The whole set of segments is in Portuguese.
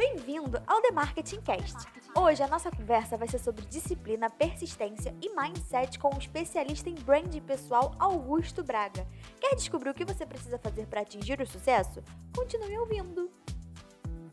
Bem-vindo ao The Marketing Cast. Hoje a nossa conversa vai ser sobre disciplina, persistência e mindset com o especialista em branding pessoal Augusto Braga. Quer descobrir o que você precisa fazer para atingir o sucesso? Continue ouvindo.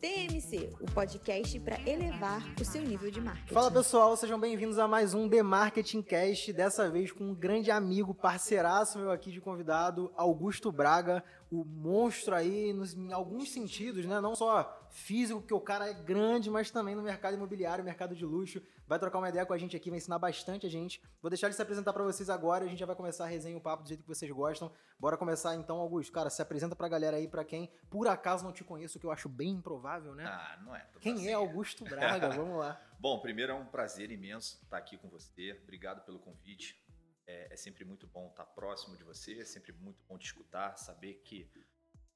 TMC, o podcast para elevar o seu nível de marketing. Fala pessoal, sejam bem-vindos a mais um The Marketing Cast, dessa vez com um grande amigo, parceiraço meu aqui de convidado, Augusto Braga, o monstro aí nos, em alguns sentidos, né? Não só físico, porque o cara é grande, mas também no mercado imobiliário, mercado de luxo. Vai trocar uma ideia com a gente aqui, vai ensinar bastante a gente. Vou deixar ele se apresentar para vocês agora, a gente já vai começar a resenha o papo do jeito que vocês gostam. Bora começar então, Augusto. Cara, se apresenta pra galera aí, para quem por acaso não te conheço, que eu acho bem improvável, né? Ah, não é. Quem assim. é Augusto Braga? Vamos lá. Bom, primeiro é um prazer imenso estar aqui com você. Obrigado pelo convite. É, é, sempre muito bom estar próximo de você, é sempre muito bom te escutar, saber que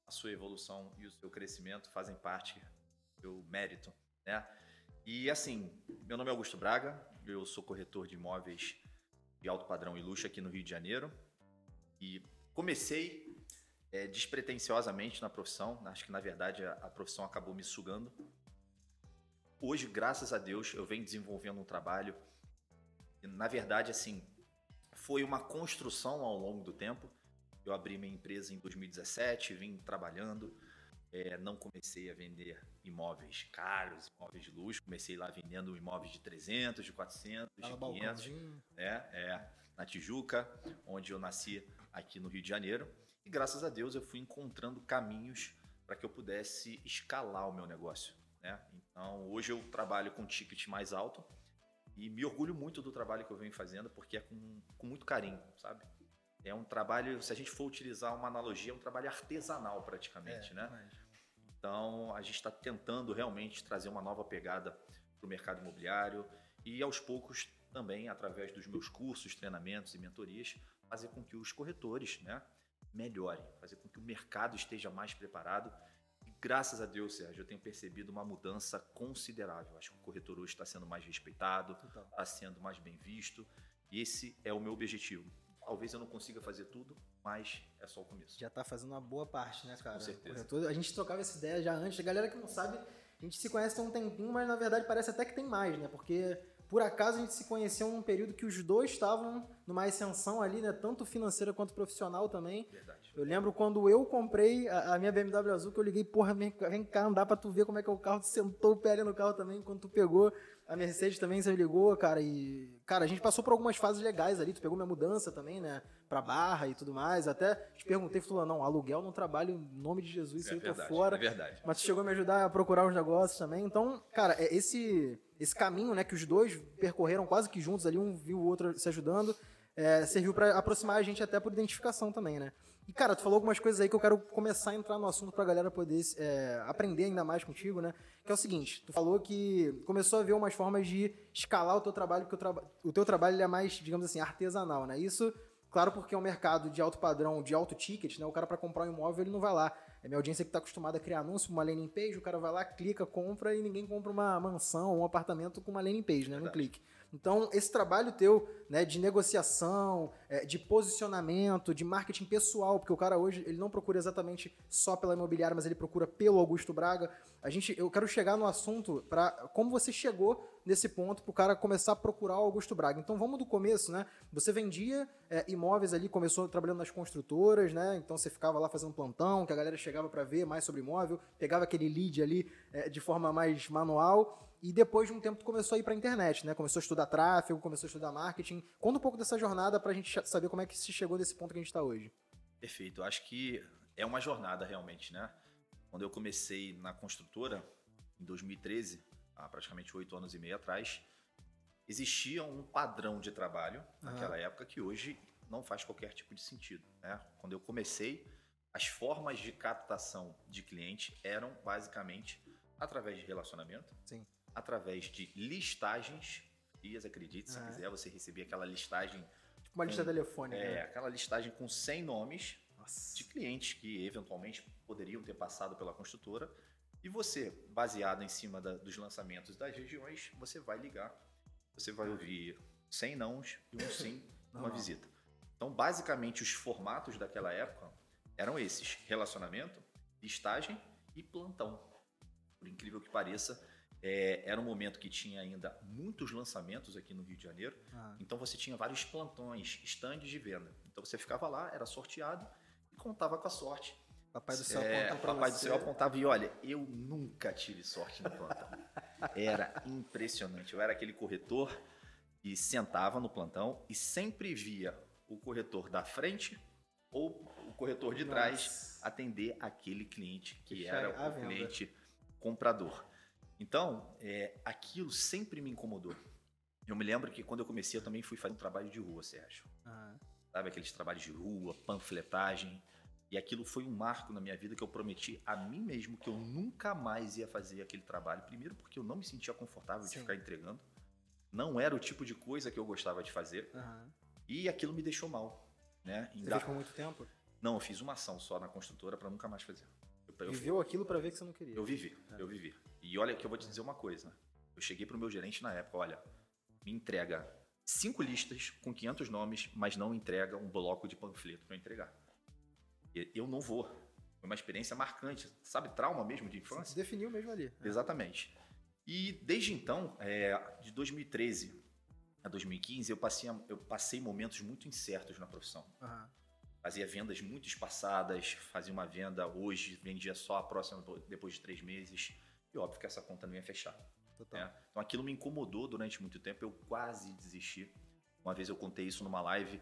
a sua evolução e o seu crescimento fazem parte do mérito, né? E assim, meu nome é Augusto Braga, eu sou corretor de imóveis de alto padrão e luxo aqui no Rio de Janeiro e comecei é, despretensiosamente na profissão, acho que na verdade a, a profissão acabou me sugando. Hoje, graças a Deus, eu venho desenvolvendo um trabalho na verdade, assim, foi uma construção ao longo do tempo eu abri minha empresa em 2017, vim trabalhando. É, não comecei a vender imóveis caros, imóveis de luxo. Comecei lá vendendo imóveis de 300, de 400, de 500. É, é, na Tijuca, onde eu nasci aqui no Rio de Janeiro. E graças a Deus eu fui encontrando caminhos para que eu pudesse escalar o meu negócio. Né? Então hoje eu trabalho com ticket mais alto e me orgulho muito do trabalho que eu venho fazendo porque é com, com muito carinho, sabe? É um trabalho, se a gente for utilizar uma analogia, é um trabalho artesanal praticamente, é, né? Mas... Então a gente está tentando realmente trazer uma nova pegada para o mercado imobiliário e aos poucos também através dos meus cursos, treinamentos e mentorias fazer com que os corretores, né, melhorem, fazer com que o mercado esteja mais preparado. E graças a Deus, Sérgio, eu tenho percebido uma mudança considerável. Acho que o corretor hoje está sendo mais respeitado, está sendo mais bem visto. E esse é o meu objetivo Talvez eu não consiga fazer tudo, mas é só o começo. Já tá fazendo uma boa parte, né, cara? Com certeza. A gente trocava essa ideia já antes. A galera que não sabe, a gente se conhece há um tempinho, mas na verdade parece até que tem mais, né? Porque por acaso a gente se conheceu num período que os dois estavam numa ascensão ali, né? Tanto financeira quanto profissional também. Verdade. Eu lembro quando eu comprei a, a minha BMW azul, que eu liguei, porra, vem, vem, cá andar pra tu ver como é que é o carro. Tu sentou o pé ali no carro também, quando tu pegou. A Mercedes também você ligou, cara, e. Cara, a gente passou por algumas fases legais ali. Tu pegou minha mudança também, né? Pra barra e tudo mais. Até te perguntei, falou, não, aluguel não trabalho, em nome de Jesus, é eu tô fora. É verdade. Mas tu chegou a me ajudar a procurar os negócios também. Então, cara, é esse, esse caminho, né, que os dois percorreram quase que juntos ali, um viu o outro se ajudando, é, serviu para aproximar a gente até por identificação também, né? E, cara, tu falou algumas coisas aí que eu quero começar a entrar no assunto pra galera poder é, aprender ainda mais contigo, né? Que é o seguinte, tu falou que começou a ver umas formas de escalar o teu trabalho, porque o, o teu trabalho é mais, digamos assim, artesanal, né? Isso, claro, porque é um mercado de alto padrão, de alto ticket, né? O cara para comprar um imóvel, ele não vai lá. É minha audiência que está acostumada a criar anúncio, uma landing page, o cara vai lá, clica, compra e ninguém compra uma mansão ou um apartamento com uma landing page, né? No clique. Então, esse trabalho teu né, de negociação, é, de posicionamento, de marketing pessoal, porque o cara hoje ele não procura exatamente só pela imobiliária, mas ele procura pelo Augusto Braga. A gente, eu quero chegar no assunto para como você chegou nesse ponto para o cara começar a procurar o Augusto Braga. Então vamos do começo, né? Você vendia é, imóveis ali, começou trabalhando nas construtoras, né? Então você ficava lá fazendo plantão, que a galera chegava para ver mais sobre imóvel, pegava aquele lead ali é, de forma mais manual. E depois de um tempo tu começou a ir para a internet, né? Começou a estudar tráfego, começou a estudar marketing. Conta um pouco dessa jornada para a gente saber como é que se chegou nesse ponto que a gente está hoje. Perfeito. Acho que é uma jornada realmente, né? Quando eu comecei na construtora, em 2013, há praticamente oito anos e meio atrás, existia um padrão de trabalho naquela época que hoje não faz qualquer tipo de sentido. Né? Quando eu comecei, as formas de captação de cliente eram basicamente através de relacionamento, Sim através de listagens frias, acredite, se ah, quiser, você recebia aquela listagem. Tipo uma com, lista telefônica. É, né? aquela listagem com 100 nomes Nossa. de clientes que eventualmente poderiam ter passado pela construtora. E você, baseado em cima da, dos lançamentos das regiões, você vai ligar. Você vai ouvir 100 nãos e um sim numa visita. Então, basicamente, os formatos daquela época eram esses: relacionamento, listagem e plantão. Por incrível que pareça, é, era um momento que tinha ainda muitos lançamentos aqui no Rio de Janeiro. Ah, Então você tinha vários plantões, estandes de venda. Então você ficava lá, era sorteado e contava com a sorte. papai do céu É, apontou pra Papai do você. céu apontava e olha, eu nunca tive sorte no plantão. Era impressionante. Eu era aquele corretor e sentava no plantão e sempre via o corretor da frente ou o corretor de trás Nossa. atender aquele cliente que era o cliente comprador. Então, é, aquilo sempre me incomodou. Eu me lembro que quando eu comecei, eu também fui fazer um trabalho de rua, Sérgio Ah, sabe? Aqueles trabalhos de rua, panfletagem. E aquilo foi um marco na minha vida que eu prometi a mim mesmo que eu nunca mais ia fazer aquele trabalho. Primeiro porque eu não me sentia confortável de Sim. ficar entregando. Não era o tipo de coisa que eu gostava de fazer. aham. E aquilo me deixou mal. Né? Você Ainda- fez por muito tempo? Não, eu fiz uma ação só na construtora para nunca mais fazer. Eu- Viveu aquilo pra ver que você não queria. eu vivi, É. eu vivi. E olha que eu vou te dizer uma coisa. Eu cheguei pro meu gerente na época, olha, me entrega cinco listas com 500 nomes, mas não entrega um bloco de panfleto para entregar. Eu não vou. Foi uma experiência marcante, sabe? Trauma mesmo de Você se infância. definiu mesmo ali. É. Exatamente. E desde então, é, de 2013 a 2015, eu passei, eu passei momentos muito incertos na profissão Aham. Fazia vendas muito espaçadas, fazia uma venda hoje, vendia só a próxima depois de três meses. E óbvio que essa conta não ia fechar. Né? Então aquilo me incomodou durante muito tempo, eu quase desisti. Uma vez eu contei isso numa live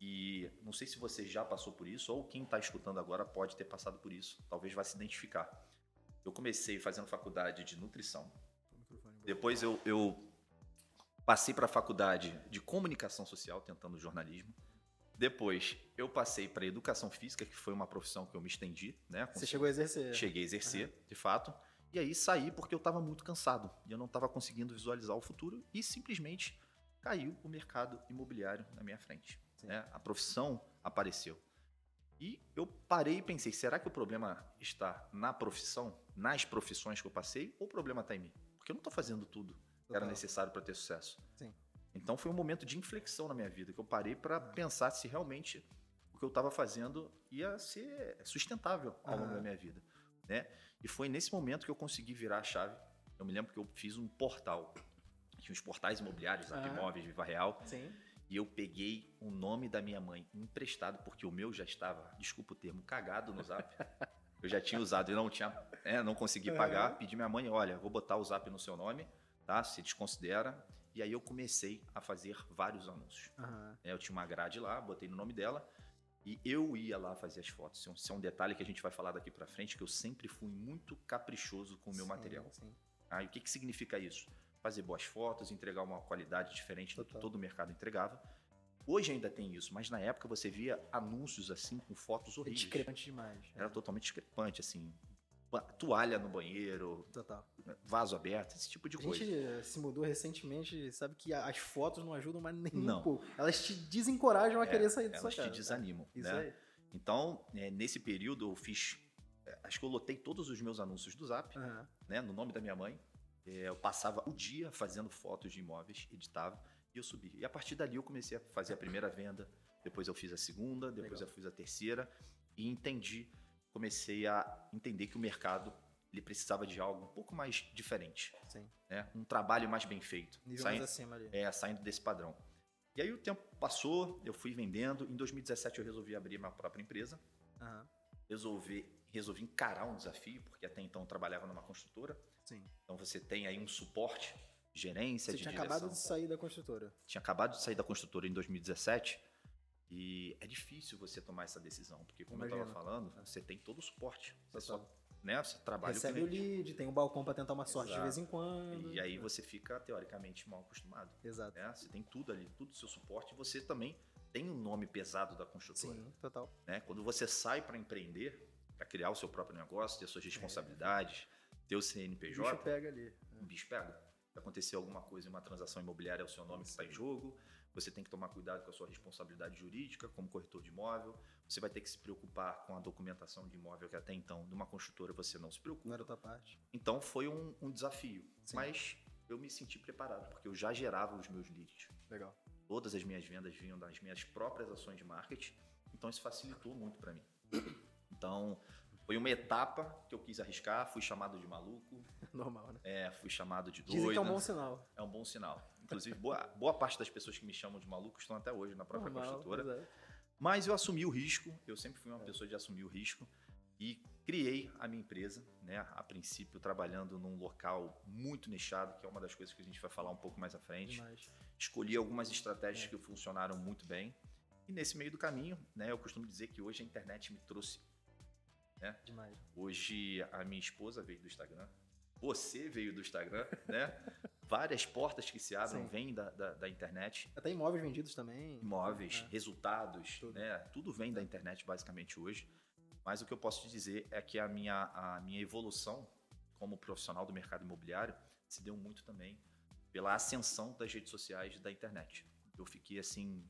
e não sei se você já passou por isso ou quem está escutando agora pode ter passado por isso, talvez vá se identificar. Eu comecei fazendo faculdade de nutrição, depois eu, eu passei para a faculdade de comunicação social, tentando jornalismo. Depois eu passei para educação física, que foi uma profissão que eu me estendi, né? Você chegou a exercer. Cheguei a exercer, de fato. E aí saí porque eu estava muito cansado e eu não estava conseguindo visualizar o futuro e simplesmente caiu o mercado imobiliário na minha frente. Né? A profissão apareceu. E eu parei e pensei, será que o problema está na profissão, nas profissões que eu passei, ou o problema está em mim? Porque eu não estou fazendo tudo que era necessário para ter sucesso. Sim. Então foi um momento de inflexão na minha vida, que eu parei para pensar se realmente o que eu estava fazendo ia ser sustentável ao longo Aham. da minha vida, né? E foi nesse momento que eu consegui virar a chave. Eu me lembro que eu fiz um portal, tinha os portais imobiliários, Aham. Apimóveis, Viva Real, Sim. e eu peguei o nome da minha mãe emprestado, porque o meu já estava, desculpa o termo, cagado no zap. Eu já tinha usado e não tinha, é, não consegui pagar. Pedi minha mãe, olha, vou botar o zap no seu nome, tá? Se desconsidera. E aí eu comecei a fazer vários anúncios. Né? Eu tinha uma grade lá, botei no nome dela e eu ia lá fazer as fotos. Isso é um- é detalhe que a gente vai falar daqui pra frente, que eu sempre fui muito caprichoso com o meu Sim, material. Sim. Ah, e o que, que significa isso? Fazer boas fotos, entregar uma qualidade diferente do que Total. todo o mercado entregava. Hoje ainda tem isso, mas na época você via anúncios assim com fotos É horríveis. discrepante demais. Era totalmente discrepante, assim. Toalha no banheiro, Total. vaso aberto, esse tipo de A coisa. gente eh, se mudou recentemente, sabe que a- as fotos não ajudam mais nem Não. um pouco. Elas te desencorajam a querer sair da sua Elas te casa. desanimam, Isso né? aí. Então, é, nesse período eu fiz. é, Acho que eu lotei todos os meus anúncios do Zap, Aham. né? No nome da minha mãe. É, eu passava o dia fazendo fotos de imóveis, editava e eu subi. E a partir dali eu comecei a fazer a primeira venda, depois eu fiz a segunda, depois Legal. eu fiz a terceira e entendi, comecei a entender que o mercado ele precisava de algo um pouco mais diferente, né? Um trabalho mais bem feito, Nível saindo, mais acima ali. é, saindo desse padrão. E aí o tempo passou, eu fui vendendo. Em 2017 eu resolvi abrir minha própria empresa Aham. resolvi, resolvi encarar um desafio, porque até então eu trabalhava numa construtora. Sim. Então você tem aí um suporte, gerência Você de tinha direção. acabado de sair da construtora. Tinha acabado de sair da construtora em 2017 e é difícil você tomar essa decisão, porque como eu Imagino. estava falando, você tem todo o suporte. Você Total. só, né, você trabalha o Recebe o cliente. lead, tem um balcão pra tentar uma sorte de Exato. vez em quando. E aí você fica teoricamente mal acostumado. Exato. Né? Você tem tudo ali, tudo o seu suporte, e você também tem o nome pesado da construtora. Sim, total. né? Quando você sai para empreender, para criar o seu próprio negócio, ter suas responsabilidades, ter o O bicho CNPJ, pega ali. um bicho pega. Se acontecer alguma coisa em uma transação imobiliária, é o seu nome que está em jogo. Você tem que tomar cuidado com a sua responsabilidade jurídica como corretor de imóvel. Você vai ter que se preocupar com a documentação de imóvel que até então, numa construtora, você não se Não preocupa. era outra parte. Então foi um, um desafio. Sim. Mas eu me senti preparado, porque eu já gerava os meus leads. Legal. Todas as minhas vendas vinham das minhas próprias ações de marketing, então isso facilitou muito para mim. Então, Foi uma etapa que eu quis arriscar, fui chamado de maluco, Normal, né? é, fui chamado de doido. Dizem que é um bom sinal. É um bom sinal. Inclusive, boa, boa parte das pessoas que me chamam de maluco estão até hoje na própria Normal, construtora. é. Mas eu assumi o risco, eu sempre fui uma pessoa de assumir o risco e criei a minha empresa, né? A princípio trabalhando num local muito nichado, que é uma das coisas que a gente vai falar um pouco mais à frente. Demais. Escolhi algumas estratégias que funcionaram muito bem. E nesse meio do caminho, né, eu costumo dizer que hoje a internet me trouxe. Demais. Hoje a minha esposa veio do Instagram, você veio do Instagram, né? Várias portas que se abrem Sim. vêm da, da, da internet. Até imóveis vendidos também. Imóveis, É. resultados, Tudo. né? Tudo vem da internet basicamente hoje. Mas o que eu posso te dizer é que a minha, a minha evolução como profissional do mercado imobiliário se deu muito também pela ascensão das redes sociais da internet. Eu fiquei assim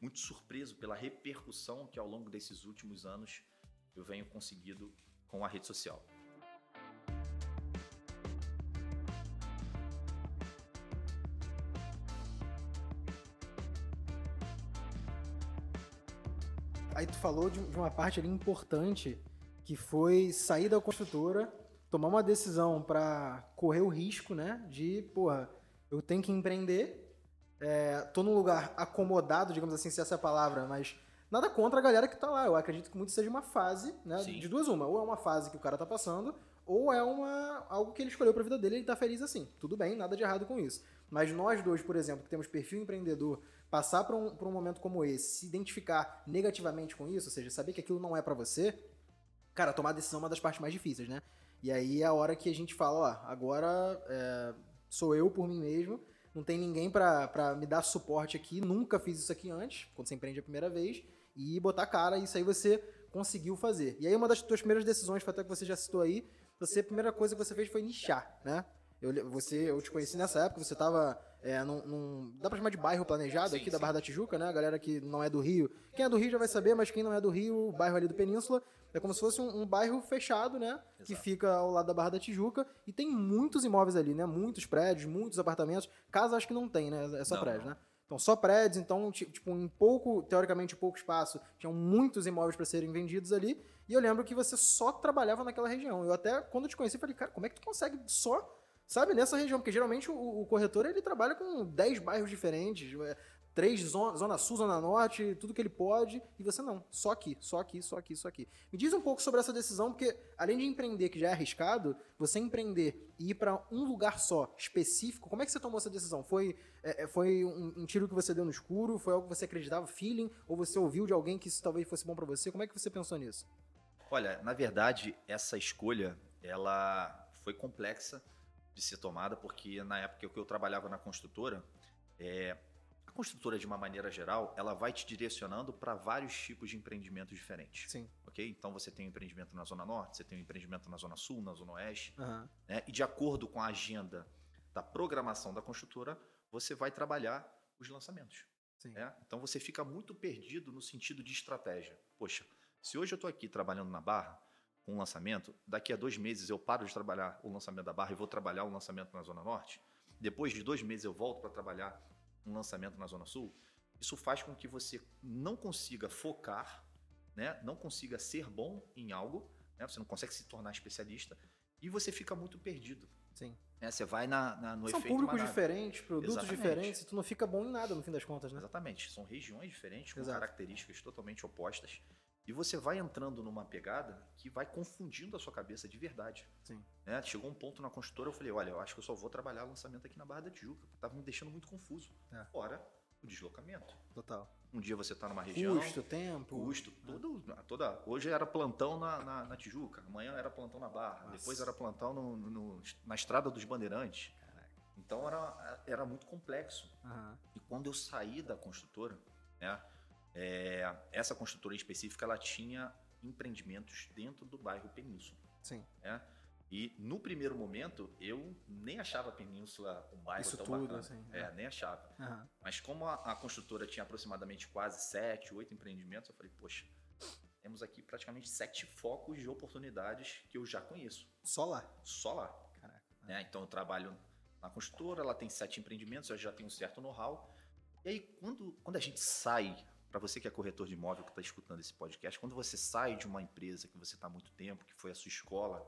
muito surpreso pela repercussão que ao longo desses últimos anos eu venho conseguido com a rede social. Aí tu falou de, de uma parte ali importante que foi sair da construtora, tomar uma decisão pra correr o risco, né? De, porra, eu tenho que empreender, é, tô num lugar acomodado, digamos assim, se essa é a palavra, mas nada contra a galera que tá lá. Eu acredito que muito seja uma fase, né? Sim. De duas uma. Ou é uma fase que o cara tá passando, ou é uma algo que ele escolheu pra vida dele e ele tá feliz assim. Tudo bem, nada de errado com isso. Mas nós dois, por exemplo, que temos perfil empreendedor, passar por um, por um momento como esse, se identificar negativamente com isso, ou seja, saber que aquilo não é pra você, cara, tomar decisão é uma das partes mais difíceis, né? E aí é a hora que a gente fala, ó, agora é, sou eu por mim mesmo, não tem ninguém pra me dar suporte aqui, nunca fiz isso aqui antes, quando você empreende a primeira vez, e botar cara, isso aí você conseguiu fazer. E aí uma das suas primeiras decisões, foi até que você já citou aí, você, a primeira coisa que você fez foi nichar, né? Eu, você, eu te conheci nessa época, você tava é, num, num- Dá pra chamar de bairro planejado Sim, aqui da sim. Barra da Tijuca, né? A galera que não é do Rio. Quem é do Rio já vai saber, mas quem não é do Rio, o bairro ali do Península, é como se fosse um, um bairro fechado, né? Que Exato. fica ao lado da Barra da Tijuca. E tem muitos imóveis ali, né? Muitos prédios, muitos apartamentos. Casa acho que não tem, né? É só Não, prédio, não. né? Então, só prédios, então, ti- tipo, em pouco, teoricamente, pouco espaço, tinham muitos imóveis para serem vendidos ali. E eu lembro que você só trabalhava naquela região. Eu até, quando eu te conheci, falei, cara, como é que tu consegue só, sabe, nessa região? Porque geralmente o, o corretor, ele trabalha com 10 bairros diferentes, é, três zona, zona sul, zona norte, tudo que ele pode. E você não, só aqui, só aqui, só aqui, só aqui. Me diz um pouco sobre essa decisão, porque além de empreender, que já é arriscado, você empreender e ir para um lugar só, específico, como é que você tomou essa decisão? Foi, é, é, foi um, um tiro que você deu no escuro? Foi algo que você acreditava, feeling? Ou você ouviu de alguém que isso talvez fosse bom para você? Como é que você pensou nisso? Olha, na verdade, essa escolha, ela foi complexa de ser tomada, porque na época que eu trabalhava na construtora, é, a construtora, de uma maneira geral, ela vai te direcionando para vários tipos de empreendimentos diferentes. Sim. Ok? Então você tem um empreendimento na Zona Norte, você tem um empreendimento na Zona Sul, na Zona Oeste, Aham. né? E de acordo com a agenda da programação da construtora, você vai trabalhar os lançamentos. Né? Então você fica muito perdido no sentido de estratégia. Poxa, se hoje eu estou aqui trabalhando na Barra um lançamento, daqui a dois meses eu paro de trabalhar o lançamento da Barra e vou trabalhar o lançamento na Zona Norte. Depois de dois meses eu volto para trabalhar um lançamento na Zona Sul. Isso faz com que você não consiga focar, né? não consiga ser bom em algo, né? você não consegue se tornar especialista e você fica muito perdido. Sim. né? Você vai na, na- no São efeito públicos manada. diferentes, produtos Exatamente. diferentes, e tu não fica bom em nada no fim das contas, né? Exatamente. São regiões diferentes, com Exato. características totalmente opostas. E você vai entrando numa pegada que vai confundindo a sua cabeça de verdade. Sim. né? Chegou um ponto na construtora, eu falei, olha, eu acho que eu só vou trabalhar lançamento aqui na Barra da Tijuca. Tava me deixando muito confuso. É. Fora o deslocamento. Total. Um dia você tá numa região... Custo, tempo. Custo, tudo, toda. Hoje era plantão na, na, na Tijuca, amanhã era plantão na Barra, Nossa. depois era plantão no- no- na Estrada dos Bandeirantes. Então era, era muito complexo. Aham. E quando eu saí da construtora, né, é, essa construtora específica, ela tinha empreendimentos dentro do bairro Península. Sim. né? E no primeiro momento, eu nem achava a Península um bairro Isso tão tudo, bacana. assim, É, é. nem achava. Aham. Mas como a, a construtora tinha aproximadamente quase sete, oito empreendimentos, eu falei, poxa, temos aqui praticamente sete focos de oportunidades que eu já conheço. Só lá. Só lá Caraca. né? Então eu trabalho na construtora, ela tem sete empreendimentos, eu já tenho um certo know-how. E aí, quando, quando a gente sai para você que é corretor de imóvel que está escutando esse podcast, quando você sai de uma empresa que você está há muito tempo, que foi a sua escola,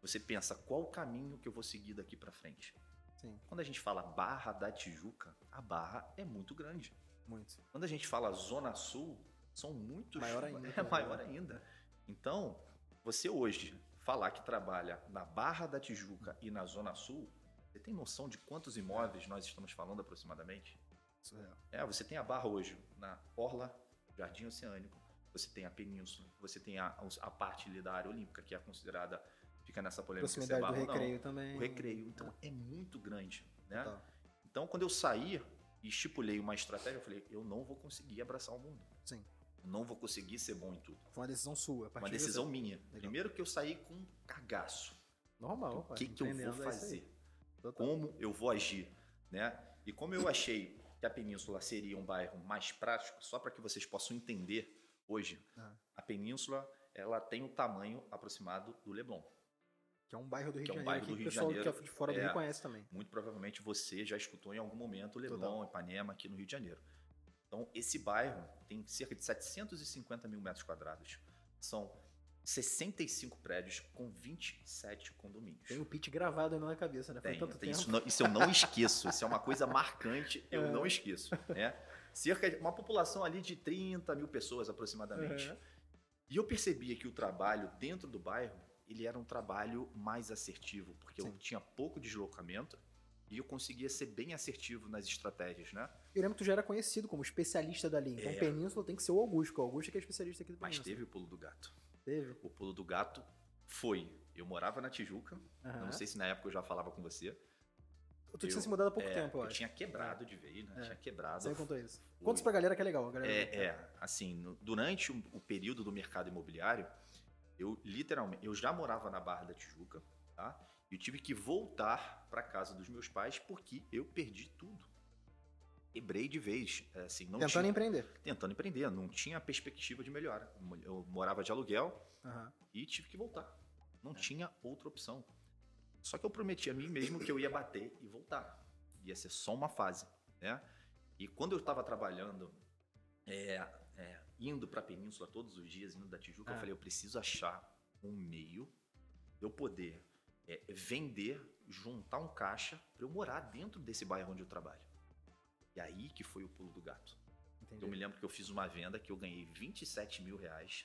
você pensa qual o caminho que eu vou seguir daqui para frente. Sim, Quando a gente fala Barra da Tijuca, a Barra é muito grande. muito. Quando a gente fala Zona Sul, são muitos. Maior ainda, É maior ainda. Então, você hoje falar que trabalha na Barra da Tijuca e na Zona Sul, você tem noção de quantos imóveis nós estamos falando aproximadamente? Surreal. É, você tem a Barra hoje na Orla, Jardim Oceânico, você tem a Península, você tem a, a parte ali da área olímpica, que é considerada, fica nessa polêmica é Proximidade do barra não. recreio também. O recreio, então é muito grande, né? Total. Então, quando eu saí e estipulei uma estratégia, eu falei, eu não vou conseguir abraçar o mundo. Sim. Eu não vou conseguir ser bom em tudo. Foi uma decisão sua. Uma de decisão você. minha. Primeiro que eu saí com um cagaço. Normal. O que, que eu vou é fazer? Como eu vou agir? Né? E como eu achei que a Península seria um bairro mais prático, só para que vocês possam entender hoje, Ah. a Península ela tem o tamanho aproximado do Leblon. Que é um bairro do Rio Que é um de Janeiro. bairro do o Rio de pessoal Janeiro. que é de fora do É. Rio conhece também. Muito provavelmente você já escutou em algum momento o Leblon, Total. Ipanema, aqui no Rio de Janeiro. Então, esse bairro tem cerca de 750 mil metros quadrados. São 65 prédios com 27 condomínios. Tem o pitch gravado na cabeça, né? Foi Tem, tanto tem tempo. isso, não- isso eu não esqueço. Isso é uma coisa marcante, eu É. não esqueço. Né? Cerca de uma população ali de 30 mil pessoas aproximadamente. E eu percebia que o trabalho dentro do bairro ele era um trabalho mais assertivo, porque eu Sim. tinha pouco deslocamento e eu conseguia ser bem assertivo nas estratégias, né? Eu lembro que tu já era conhecido como especialista dali. Então, É. Península tem que ser o Augusto, o Augusto é que é especialista aqui do Mas Península. teve o pulo do gato. Teve. O pulo do gato foi. Eu morava na Tijuca, Aham. não sei se na época eu já falava com você. Tu tinha eu- se mudado há pouco É, tempo, eu eu acho. tinha quebrado de vez, né? É. Tinha quebrado. Você contou isso. Fui. Conta isso pra galera que é legal. Galera É, é, assim, no- durante o, o período do mercado imobiliário, eu literalmente, eu já morava na Barra da Tijuca, tá? Eu tive que voltar para casa dos meus pais porque eu perdi tudo. Quebrei de vez, é, assim, não Tentando tinha, empreender. tentando empreender, não tinha perspectiva de melhora. Eu morava de aluguel Aham. e tive que voltar. Não tinha outra opção. Só que eu prometi a mim mesmo que eu ia bater e voltar. Ia ser só uma fase, né? E quando eu estava trabalhando, é, é, indo para a Península todos os dias, indo da Tijuca, Ah. eu falei, eu preciso achar um meio de eu poder é, vender, juntar um caixa para eu morar dentro desse bairro onde eu trabalho. E aí que foi o pulo do gato. Entendi. Eu me lembro que eu fiz uma venda que eu ganhei 27 mil reais,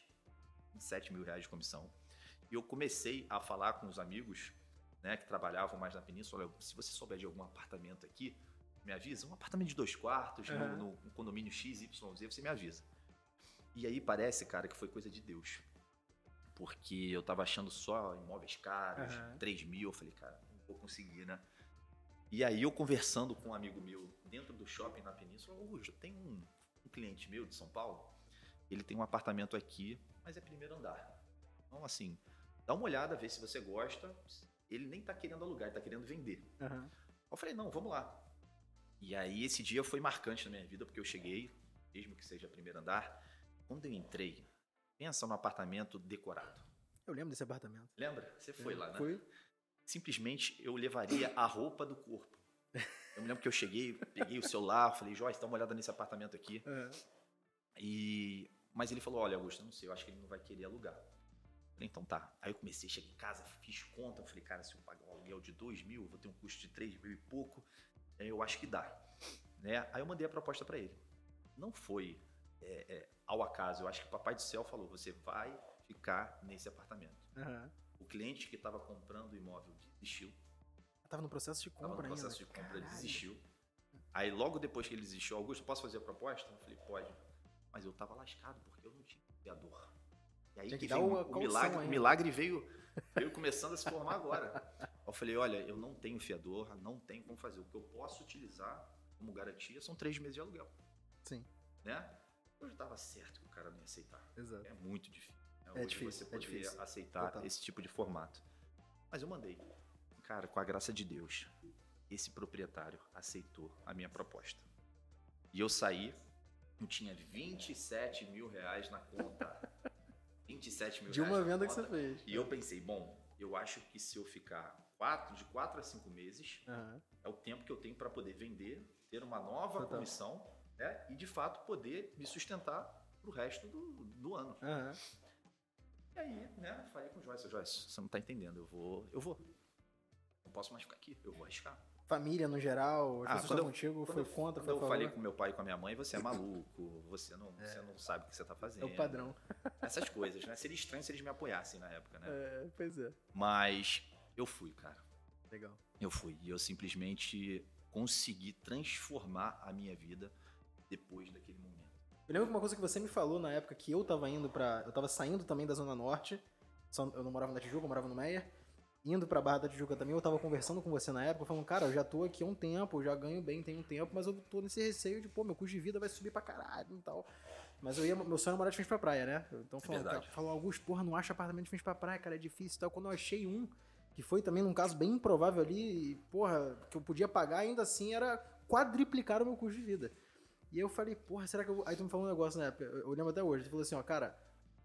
27 mil reais de comissão. E eu comecei a falar com os amigos, né, que trabalhavam mais na península. Olha, se você souber de algum apartamento aqui, me avisa. Um apartamento de dois quartos, no- Aham. no, no condomínio XYZ, você me avisa. E aí parece, cara, que foi coisa de Deus. Porque eu tava achando só imóveis caros, Aham. 3 mil. Eu falei, cara, não vou conseguir, né? E aí eu conversando com um amigo meu dentro do shopping na Península, Augusto, tem um, um cliente meu de São Paulo, ele tem um apartamento aqui, mas é primeiro andar. Então, assim, dá uma olhada, vê se você gosta. Ele nem tá querendo alugar, ele tá querendo vender. Aham. Eu falei, não, vamos lá. E aí esse dia foi marcante na minha vida, porque eu cheguei, mesmo que seja primeiro andar, quando eu entrei, pensa no apartamento decorado. Eu lembro desse apartamento. Lembra? Você foi lá, né? Fui. Simplesmente eu levaria a roupa do corpo. Eu me lembro que eu cheguei, peguei o celular, falei, Joyce, dá uma olhada nesse apartamento aqui. Aham. E... Mas ele falou, olha, Augusto, eu não sei, eu acho que ele não vai querer alugar. Falei, então tá. Aí eu comecei, cheguei em casa, fiz conta, eu falei, cara, se eu pagar um aluguel de 2 mil, eu vou ter um custo de 3 mil e pouco, é, eu acho que dá. Né? Aí eu mandei a proposta para ele. Não foi é, é, ao acaso, eu acho que o Papai do Céu falou, você vai ficar nesse apartamento. Aham. O cliente que estava comprando o imóvel desistiu. Tava no processo de Tava compra no processo de ainda. compra, ele Caralho. desistiu. Aí logo depois que ele desistiu, Augusto, posso fazer a proposta? Eu falei, pode. Mas eu tava lascado, porque eu não tinha fiador. E aí Tinha que que veio uma o milagre, o milagre veio, veio começando a se formar agora. Eu falei, olha, eu não tenho fiador, não tenho como fazer. O que eu posso utilizar como garantia são três meses de aluguel. Sim, Né? Eu já tava certo que o cara não ia aceitar. exato. É muito difícil. É Hoje difícil, você é poder difícil. aceitar Total. esse tipo de formato. Mas eu mandei. Cara, com a graça de Deus, esse proprietário aceitou a minha proposta. E eu saí, eu tinha 27 mil reais na conta. 27 mil De reais uma na venda que conta. você fez. E eu pensei, bom, eu acho que se eu ficar quatro, de 4 a 5 meses, Aham. é o tempo que eu tenho para poder vender, ter uma nova Total. comissão né? E de fato poder me sustentar pro resto do, do ano. Aham. E aí, né, falei com o Joyce, Joyce, você não tá entendendo, eu vou, eu vou. Não posso mais ficar aqui, eu vou arriscar. Família no geral, Ah, quando eu- contigo, Quando foi eu, contra, quando foi eu favor. falei com meu pai e com a minha mãe, você é maluco, você não, você não sabe o que você tá fazendo. É o padrão. Essas coisas, né? Seria estranho se eles me apoiassem na época, né? É, pois é. Mas eu fui, cara. Legal. Eu fui. E eu simplesmente consegui transformar a minha vida depois daquele. Eu lembro que uma coisa que você me falou na época que eu tava indo pra. Eu tava saindo também da Zona Norte. Eu não morava na Tijuca, eu morava no Meia. Indo pra Barra da Tijuca também, eu tava conversando com você na época, falando, cara, eu já tô aqui há um tempo, eu já ganho bem, tem um tempo, mas eu tô nesse receio de, pô, meu custo de vida vai subir pra caralho e tal. Mas eu ia, meu sonho era morar de frente pra praia, né? Então falando, cara, falou, Augusto, porra, não acha apartamento de frente pra praia, cara, é difícil e tal. Quando eu achei um, que foi também num caso bem improvável ali, e, porra, que eu podia pagar, ainda assim era quadriplicar o meu custo de vida. E eu falei, porra, será que eu. Aí tu me falou um negócio na época, eu lembro até hoje. Tu falou assim, ó, cara,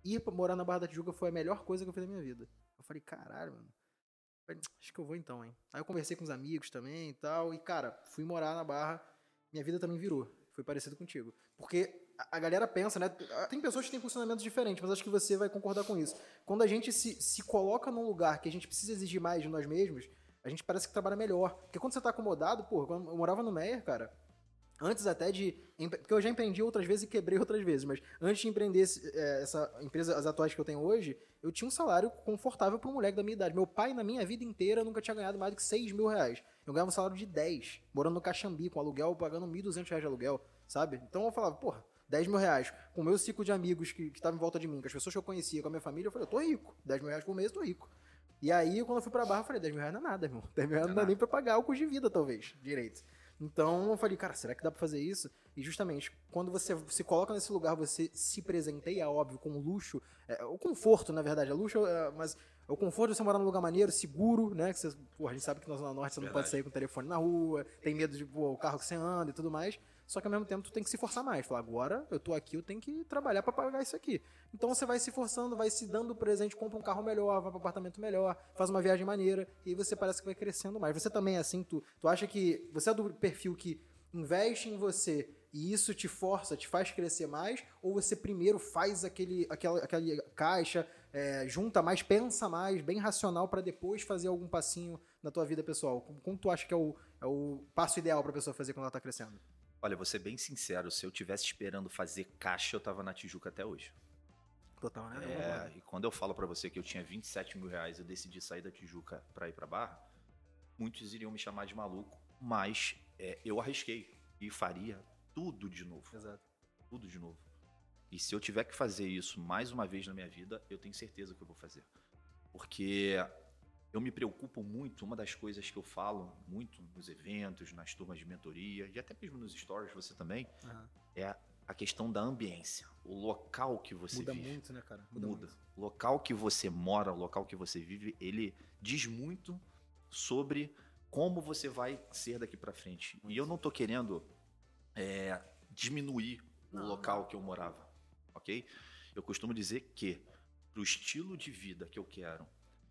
ir pra morar na Barra da Tijuca foi a melhor coisa que eu fiz na minha vida. Eu falei, caralho, mano. Falei, Acho que eu vou então, hein. Aí eu conversei com os amigos também e tal. E, cara, fui morar na Barra. Minha vida também virou. Foi parecido contigo. Porque a- a galera pensa, né? Tem pessoas que têm funcionamentos diferentes, mas acho que você vai concordar com isso. Quando a gente se, se coloca num lugar que a gente precisa exigir mais de nós mesmos, a gente parece que trabalha melhor. Porque quando você tá acomodado, pô, quando eu morava no Meyer, cara, antes até de. Porque eu já empreendi outras vezes e quebrei outras vezes, mas antes de empreender eh, essa empresa, as atuais que eu tenho hoje, eu tinha um salário confortável para um moleque da minha idade. Meu pai, na minha vida inteira, nunca tinha ganhado mais do que 6 mil reais. Eu ganhava um salário de 10, morando no Caxambi, com aluguel, pagando 1.200 reais de aluguel, sabe? Então eu falava, porra, 10 mil reais, com o meu ciclo de amigos que estavam em volta de mim, com as pessoas que eu conhecia, com a minha família, eu falei, eu tô rico. 10 mil reais por mês, eu tô rico. E aí, quando eu fui pra Barra, eu falei, 10 mil reais não é nada, irmão. 10 mil reais não dá nem pra pagar o custo de vida, talvez, direito. Então eu falei, cara, será que dá pra fazer isso? E justamente, quando você se coloca nesse lugar, você se presenteia, óbvio, com luxo, é, o conforto, na verdade, é luxo, é, mas é o conforto de você morar num lugar maneiro, seguro, né? Que você, pô, a gente sabe que na Zona Norte você não pode Verdade. sair com o telefone na rua, tem medo de pô, o carro que você anda e tudo mais. Só que ao mesmo tempo tu tem que se forçar mais. Falar, agora eu tô aqui, eu tenho que trabalhar pra pagar isso aqui. Então você vai se forçando, vai se dando presente, compra um carro melhor, vai para apartamento melhor, faz uma viagem maneira, e aí você parece que vai crescendo mais. Você também é assim, tu, tu acha que. Você é do perfil que investe em você e isso te força, te faz crescer mais, ou você primeiro faz aquele, aquela, aquela caixa, é, junta mais, pensa mais, bem racional, pra depois fazer algum passinho na tua vida pessoal? Como, como tu acha que é o, é o passo ideal pra pessoa fazer quando ela tá crescendo? Olha, vou ser bem sincero, se eu tivesse esperando fazer caixa, eu tava na Tijuca até hoje. Total, né? É, e quando eu falo pra você que eu tinha 27 mil reais, eu decidi sair da Tijuca pra ir pra Barra, muitos iriam me chamar de maluco, mas é, eu arrisquei e faria tudo de novo, Exato. tudo de novo. E se eu tiver que fazer isso mais uma vez na minha vida, eu tenho certeza que eu vou fazer. Porque eu me preocupo muito, uma das coisas que eu falo muito nos eventos, nas turmas de mentoria e até mesmo nos stories, você também, Aham. é a questão da ambiência, o local que você Muda vive muito, né, cara? muda. muito. O local que você mora, o local que você vive, ele diz muito sobre como você vai ser daqui pra frente. E eu não tô querendo é, diminuir Não, o local que eu morava, ok? Eu costumo dizer que pro estilo de vida que eu quero,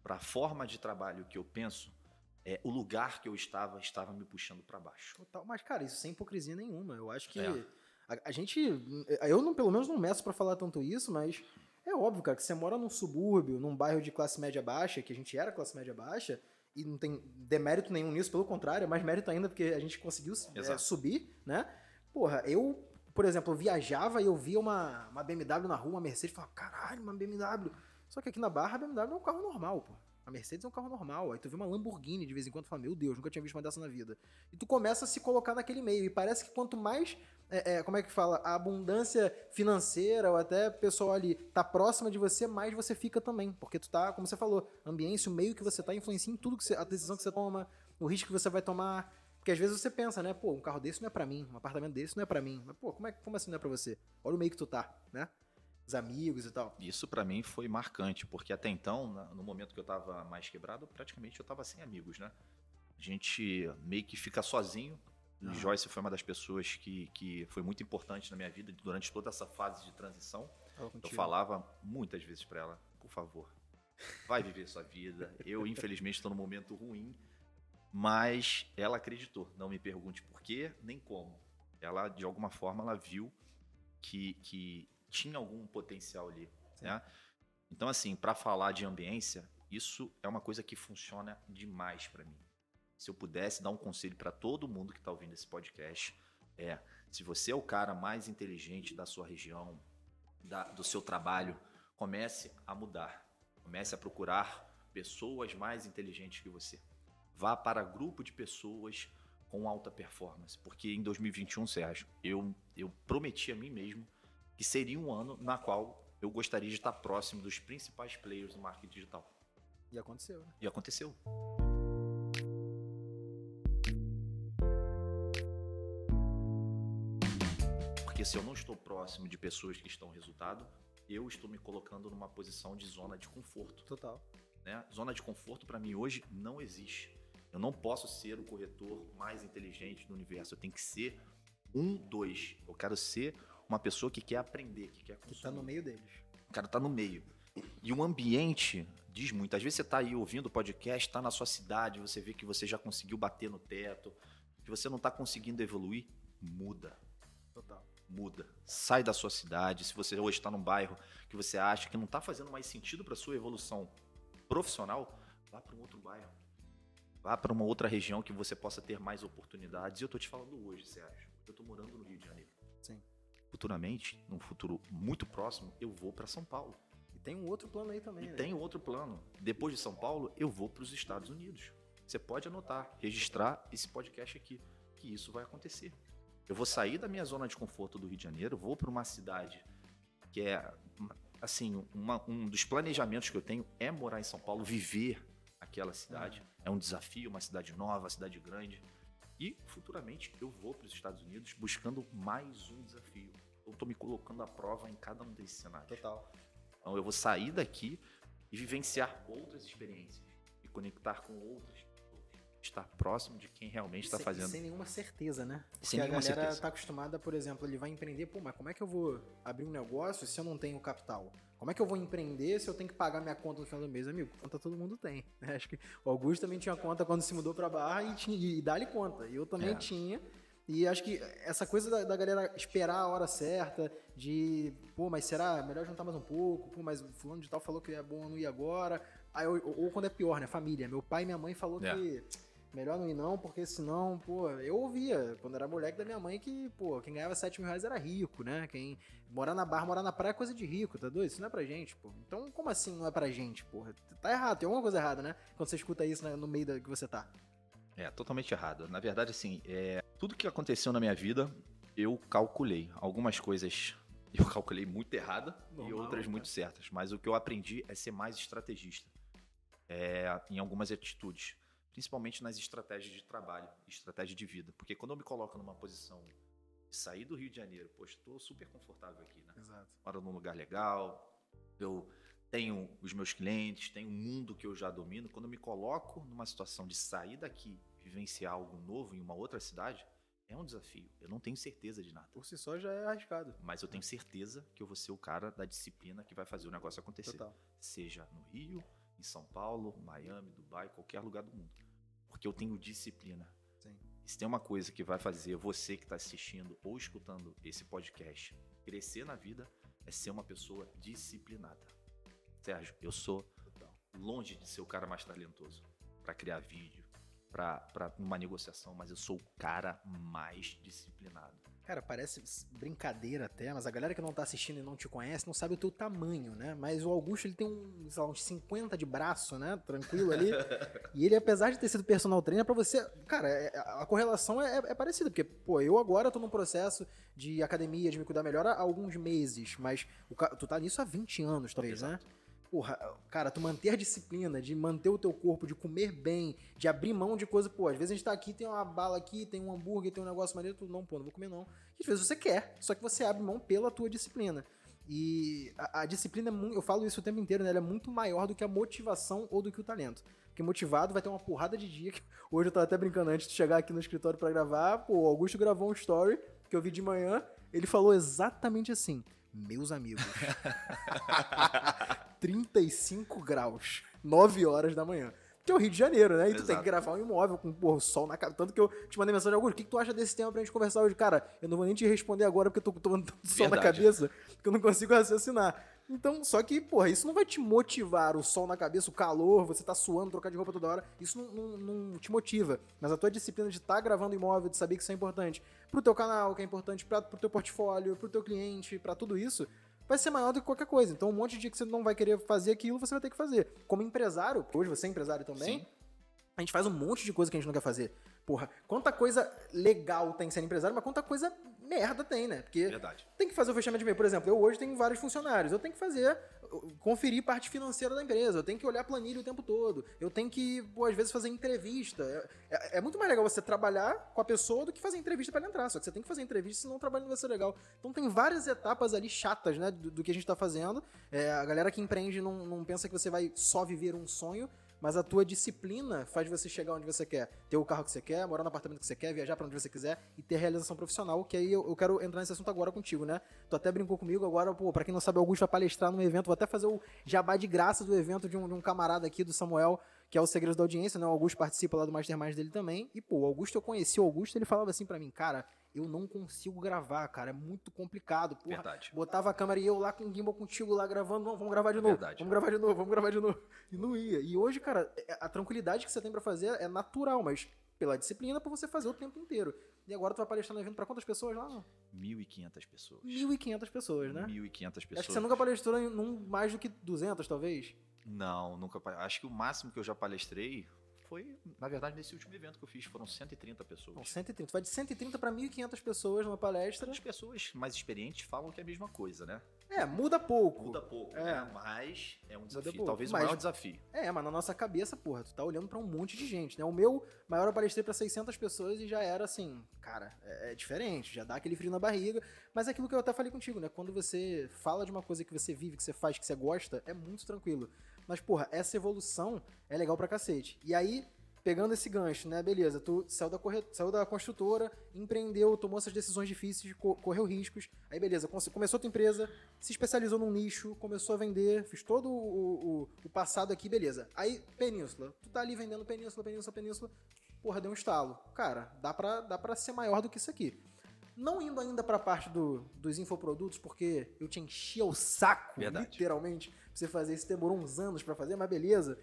pra forma de trabalho que eu penso, é, o lugar que eu estava estava me puxando pra baixo. Total. Mas, cara, isso sem hipocrisia nenhuma. Eu acho que É. a, a gente. Eu, não, pelo menos, não meço pra falar tanto isso, mas é óbvio, cara, que você mora num subúrbio, num bairro de classe média baixa, que a gente era classe média baixa, e não tem demérito nenhum nisso, pelo contrário, é mais mérito ainda porque a gente conseguiu é, subir, né? Porra, eu, por exemplo, eu viajava e eu via uma, uma BMW na rua, uma Mercedes, e falava, caralho, uma BMW. Só que aqui na Barra, a BMW é um carro normal, pô. A Mercedes é um carro normal. Aí tu vê uma Lamborghini de vez em quando e fala, meu Deus, nunca tinha visto uma dessa na vida. E tu começa a se colocar naquele meio. E parece que quanto mais, é, é, como é que fala, a abundância financeira ou até pessoal ali tá próxima de você, mais você fica também. Porque tu tá, como você falou, ambiência, o meio que você tá influencia em tudo que você, a decisão que você toma, o risco que você vai tomar. Porque às vezes você pensa, né, pô, um carro desse não é pra mim, um apartamento desse não é pra mim. Mas, pô, como, é, como assim não é pra você? Olha o meio que tu tá, né? Os amigos e tal. Isso pra mim foi marcante, porque até então, no momento que eu tava mais quebrado, praticamente eu tava sem amigos, né? A gente meio que fica sozinho. Aham. Joyce foi uma das pessoas que, que foi muito importante na minha vida durante toda essa fase de transição. Eu contigo. falava muitas vezes pra ela, por favor, vai viver sua vida. Eu, infelizmente, estou num momento ruim, mas ela acreditou. Não me pergunte por quê, nem como. ela de alguma forma ela viu que, que tinha algum potencial ali, né? Então assim, para falar de ambiência, isso é uma coisa que funciona demais para mim. Se eu pudesse dar um conselho para todo mundo que está ouvindo esse podcast, é: se você é o cara mais inteligente da sua região, da, do seu trabalho, comece a mudar. Comece a procurar pessoas mais inteligentes que você. Vá para grupo de pessoas com alta performance. Porque em 2021, Sérgio, eu, eu prometi a mim mesmo que seria um ano na qual eu gostaria de estar próximo dos principais players do marketing digital. E aconteceu, né? E aconteceu. Porque se eu não estou próximo de pessoas que estão resultado, eu estou me colocando numa posição de zona de conforto. Total. Né? Zona de conforto para mim hoje não existe. Eu não posso ser o corretor mais inteligente do universo. Eu tenho que ser um, dois. Eu quero ser uma pessoa que quer aprender, que quer consumir. Que tá no meio deles. O cara tá no meio. E o ambiente diz muito. Às vezes você tá aí ouvindo o podcast, tá na sua cidade, você vê que você já conseguiu bater no teto, que você não tá conseguindo evoluir, muda. Total. Muda. Sai da sua cidade. Se você hoje está num bairro que você acha que não tá fazendo mais sentido para sua evolução profissional, vá para um outro bairro. Vá para uma outra região que você possa ter mais oportunidades. E eu tô te falando hoje, Sérgio. Eu tô morando no Rio de Janeiro. Futuramente, num futuro muito próximo, eu vou para São Paulo. E tem um outro plano aí também, E né? tem outro plano. Depois de São Paulo, eu vou para os Estados Unidos. Você pode anotar, registrar esse podcast aqui, que isso vai acontecer. Eu vou sair da minha zona de conforto do Rio de Janeiro, vou para uma cidade que é, assim, uma- um dos planejamentos que eu tenho é morar em São Paulo, viver aquela cidade. É um desafio, uma cidade nova, uma cidade grande. E futuramente eu vou para os Estados Unidos buscando mais um desafio. Eu estou me colocando à prova em cada um desses cenários. Total. Então eu vou sair daqui e vivenciar outras experiências e conectar com outras pessoas. Estar próximo de quem realmente está fazendo. Sem nenhuma certeza, né? Sem Porque a nenhuma galera certeza. tá acostumada, por exemplo, ele vai empreender, pô, mas como é que eu vou abrir um negócio se eu não tenho capital? Como é que eu vou empreender se eu tenho que pagar minha conta no final do mês? Amigo, conta todo mundo tem. né? Acho que o Augusto também tinha conta quando se mudou pra Barra e, tinha, e dá-lhe conta. E eu também É. tinha. E acho que essa coisa da, da galera esperar a hora certa, de, pô, mas será melhor juntar mais um pouco? Pô, mas o fulano de tal falou que é bom não ir agora. Aí, ou, ou quando é pior, né? Família. Meu pai e minha mãe falou É. que melhor não ir não, porque senão, pô, eu ouvia quando era moleque da minha mãe que, pô, quem ganhava 7 mil reais era rico, né? Quem morar na barra, morar na praia é coisa de rico, tá doido? Isso não é pra gente, pô. Então, como assim não é pra gente, porra? Tá errado, tem alguma coisa errada, né? Quando você escuta isso né, no meio da, que você tá. É, totalmente errado. Na verdade, assim, é, tudo que aconteceu na minha vida, eu calculei. Algumas coisas eu calculei muito errada e Normal, outras cara. muito certas. Mas o que eu aprendi é ser mais estrategista é, em algumas atitudes. Principalmente nas estratégias de trabalho, estratégia de vida. Porque quando eu me coloco numa posição de sair do Rio de Janeiro, poxa, estou super confortável aqui, né? Exato. moro num lugar legal, eu tenho os meus clientes, tenho um mundo que eu já domino. Quando eu me coloco numa situação de sair daqui, vivenciar algo novo em uma outra cidade, é um desafio. Eu não tenho certeza de nada. Por si só já é arriscado. Mas eu tenho certeza que eu vou ser o cara da disciplina que vai fazer o negócio acontecer. Total. Seja no Rio, em São Paulo, Miami, Dubai, qualquer lugar do mundo. Porque eu tenho disciplina. Sim. Se tem uma coisa que vai fazer você que está assistindo ou escutando esse podcast crescer na vida, é ser uma pessoa disciplinada. Sérgio, eu sou Total. longe de ser o cara mais talentoso para criar vídeo, para uma negociação, mas eu sou o cara mais disciplinado. Cara, parece brincadeira até, mas a galera que não tá assistindo e não te conhece não sabe o teu tamanho, né? Mas o Augusto, ele tem um, sei lá, uns 50 de braço, né? Tranquilo ali. e ele, apesar de ter sido personal trainer, pra você... Cara, é- a correlação é, é parecida, porque, pô, eu agora tô num processo de academia, de me cuidar melhor há alguns meses, mas o tu tá nisso há 20 anos, talvez, né? Porra, cara, tu manter a disciplina, de manter o teu corpo, de comer bem, de abrir mão de coisa, pô, às vezes a gente tá aqui, tem uma bala aqui, tem um hambúrguer, tem um negócio maneiro, tu não, pô, não vou comer não. E às vezes você quer, só que você abre mão pela tua disciplina. E a, a disciplina, é eu falo isso o tempo inteiro, né? Ela é muito maior do que a motivação ou do que o talento. Porque motivado vai ter uma porrada de dia. Que hoje eu tava até brincando antes de chegar aqui no escritório pra gravar. Pô, o Augusto gravou um story que eu vi de manhã. Ele falou exatamente assim: Meus amigos, 35 graus, 9 horas da manhã. que é o Rio de Janeiro, né? E tu tem que gravar um imóvel com porra, o sol na cara. Tanto que eu te mandei mensagem, Augusto, o que, que tu acha desse tema pra gente conversar hoje? Cara, eu não vou nem te responder agora porque eu tô com tanto sol na cabeça que eu não consigo raciocinar. Então, só que, porra, isso não vai te motivar, o sol na cabeça, o calor, você tá suando, trocar de roupa toda hora, isso não, não- não te motiva. Mas a tua disciplina de estar gravando imóvel, de saber que isso é importante pro teu canal, que é importante pra, pro teu portfólio, pro teu cliente, pra tudo isso, vai ser maior do que qualquer coisa. Então, um monte de dia que você não vai querer fazer aquilo, você vai ter que fazer. Como empresário, porque hoje você é empresário também, Sim. a gente faz um monte de coisa que a gente não quer fazer. Porra, quanta coisa legal tem sendo empresário, mas quanta coisa merda tem, né? Porque Verdade. tem que fazer o fechamento de e-mail. Por exemplo, eu hoje tenho vários funcionários. Eu tenho que fazer, conferir parte financeira da empresa. Eu tenho que olhar planilha o tempo todo. Eu tenho que, pô, às vezes, fazer entrevista. É, é- é muito mais legal você trabalhar com a pessoa do que fazer entrevista pra ela entrar. Só que você tem que fazer entrevista, senão o trabalho não vai ser legal. Então tem várias etapas ali chatas, né, do, do que a gente tá fazendo. É, a galera que empreende não, não pensa que você vai só viver um sonho. Mas a tua disciplina faz você chegar onde você quer. Ter o carro que você quer, morar no apartamento que você quer, viajar pra onde você quiser e ter realização profissional, que aí eu, eu quero entrar nesse assunto agora contigo, né? Tu até brincou comigo, agora, pô, pra quem não sabe, o Augusto vai palestrar num evento, vou até fazer o jabá de graça do evento de um, de um camarada aqui, do Samuel, que é o Segredos da Audiência, né? O Augusto participa lá do Mastermind dele também. E, pô, o Augusto, eu conheci o Augusto, ele falava assim pra mim, cara, eu não consigo gravar, cara, é muito complicado, porra. Verdade. Botava a câmera e eu lá com o gimbal contigo lá gravando, não, vamos gravar de novo, Verdade. vamos gravar de novo, vamos gravar de novo. E não ia. E hoje, cara, é- a tranquilidade que você tem pra fazer é natural, mas pela disciplina pra você fazer o tempo inteiro. E agora tu vai palestrar no evento pra quantas pessoas lá? 1.500 pessoas. 1.500 pessoas, né? 1.500 pessoas. Acho que você nunca palestrou em mais do que 200, talvez. Não, nunca. Acho que o máximo que eu já palestrei foi, na verdade, nesse último evento que eu fiz. Foram 130 pessoas. Não, 130. Tu vai de 130 pra 1.500 pessoas numa palestra. As pessoas mais experientes falam que é a mesma coisa, né? É, muda pouco. Muda pouco, É. né? Mas é um desafio. Talvez mas- o maior desafio. É, mas na nossa cabeça, porra, tu tá olhando pra um monte de gente, né? O meu maior eu palestrei pra 600 pessoas e já era assim, cara, é, é diferente, já dá aquele frio na barriga. Mas é aquilo que eu até falei contigo, né? Quando você fala de uma coisa que você vive, que você faz, que você gosta, é muito tranquilo. Mas, porra, essa evolução é legal pra cacete. E aí, pegando esse gancho, né? Beleza, tu saiu da, corre... saiu da construtora, empreendeu, tomou essas decisões difíceis, co- correu riscos. Aí, beleza, come- começou a tua empresa, se especializou num nicho, começou a vender, fez todo o, o, o passado aqui, beleza. Aí, Península. Tu tá ali vendendo Península, Península, Península. Porra, deu um estalo. Cara, dá pra, dá pra ser maior do que isso aqui. Não indo ainda pra parte do, dos infoprodutos, porque eu te enchia o saco, Verdade. literalmente, pra você fazer isso. Demorou uns anos pra fazer, mas beleza.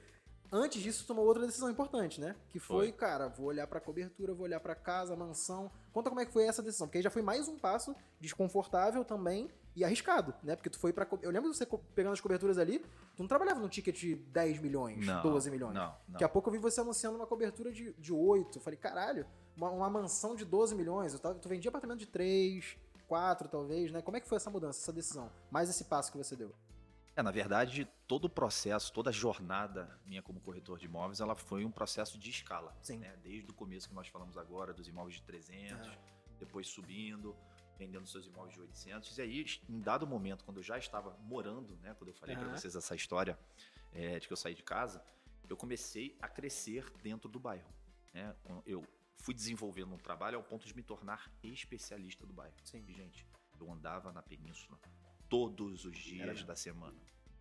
Antes disso, tomou outra decisão importante, né? Que foi, Foi. cara, vou olhar pra cobertura, vou olhar pra casa, mansão. Conta como é que foi essa decisão, porque aí já foi mais um passo desconfortável também e arriscado, né? Porque tu foi pra. co- Eu lembro de você pegando as coberturas ali, tu não trabalhava num ticket de 10 milhões, Não, 12 milhões. Não, não. Daqui a pouco eu vi você anunciando uma cobertura de, de 8. Eu falei, caralho, uma, uma mansão de 12 milhões. Tava, tu vendia apartamento de 3, 4, talvez, né? Como é que foi essa mudança, essa decisão? Mais esse passo que você deu. É, na verdade, todo o processo, toda a jornada minha como corretor de imóveis, ela foi um processo de escala. Sim. né? Desde o começo que nós falamos agora, dos imóveis de 300, É. depois subindo, vendendo seus imóveis de 800. E aí, em dado momento, quando eu já estava morando, né, quando eu falei para vocês essa história é, de que eu saí de casa, eu comecei a crescer dentro do bairro. né? Eu fui desenvolvendo um trabalho ao ponto de me tornar especialista do bairro. Sim. E, gente, eu andava na península todos os dias da semana,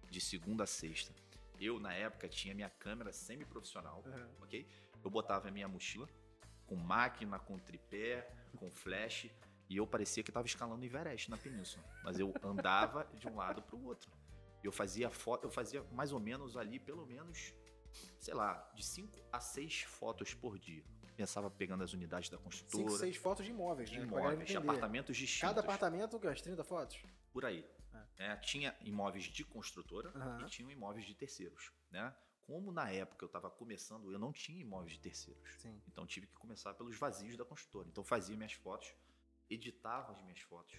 de segunda a sexta. Eu, na época, tinha minha câmera semi-profissional, ok? Eu botava a minha mochila com máquina, com tripé, com flash, e eu parecia que estava escalando o Everest na península. Mas eu andava de um lado para o outro. Eu fazia foto, eu fazia mais ou menos ali, pelo menos, sei lá, de 5 a 6 fotos por dia. Pensava pegando as unidades da 5, construtora, 6 fotos de imóveis, de né? Pra galera imóveis, de apartamentos distintos. Cada apartamento, o quê? As 30 fotos? Por aí. Né? tinha imóveis de construtora Aham. e tinham imóveis de terceiros. Né? Como na época eu estava começando, eu não tinha imóveis de terceiros. Sim. Então tive que começar pelos vazios da construtora. Então fazia minhas fotos, editava as minhas fotos,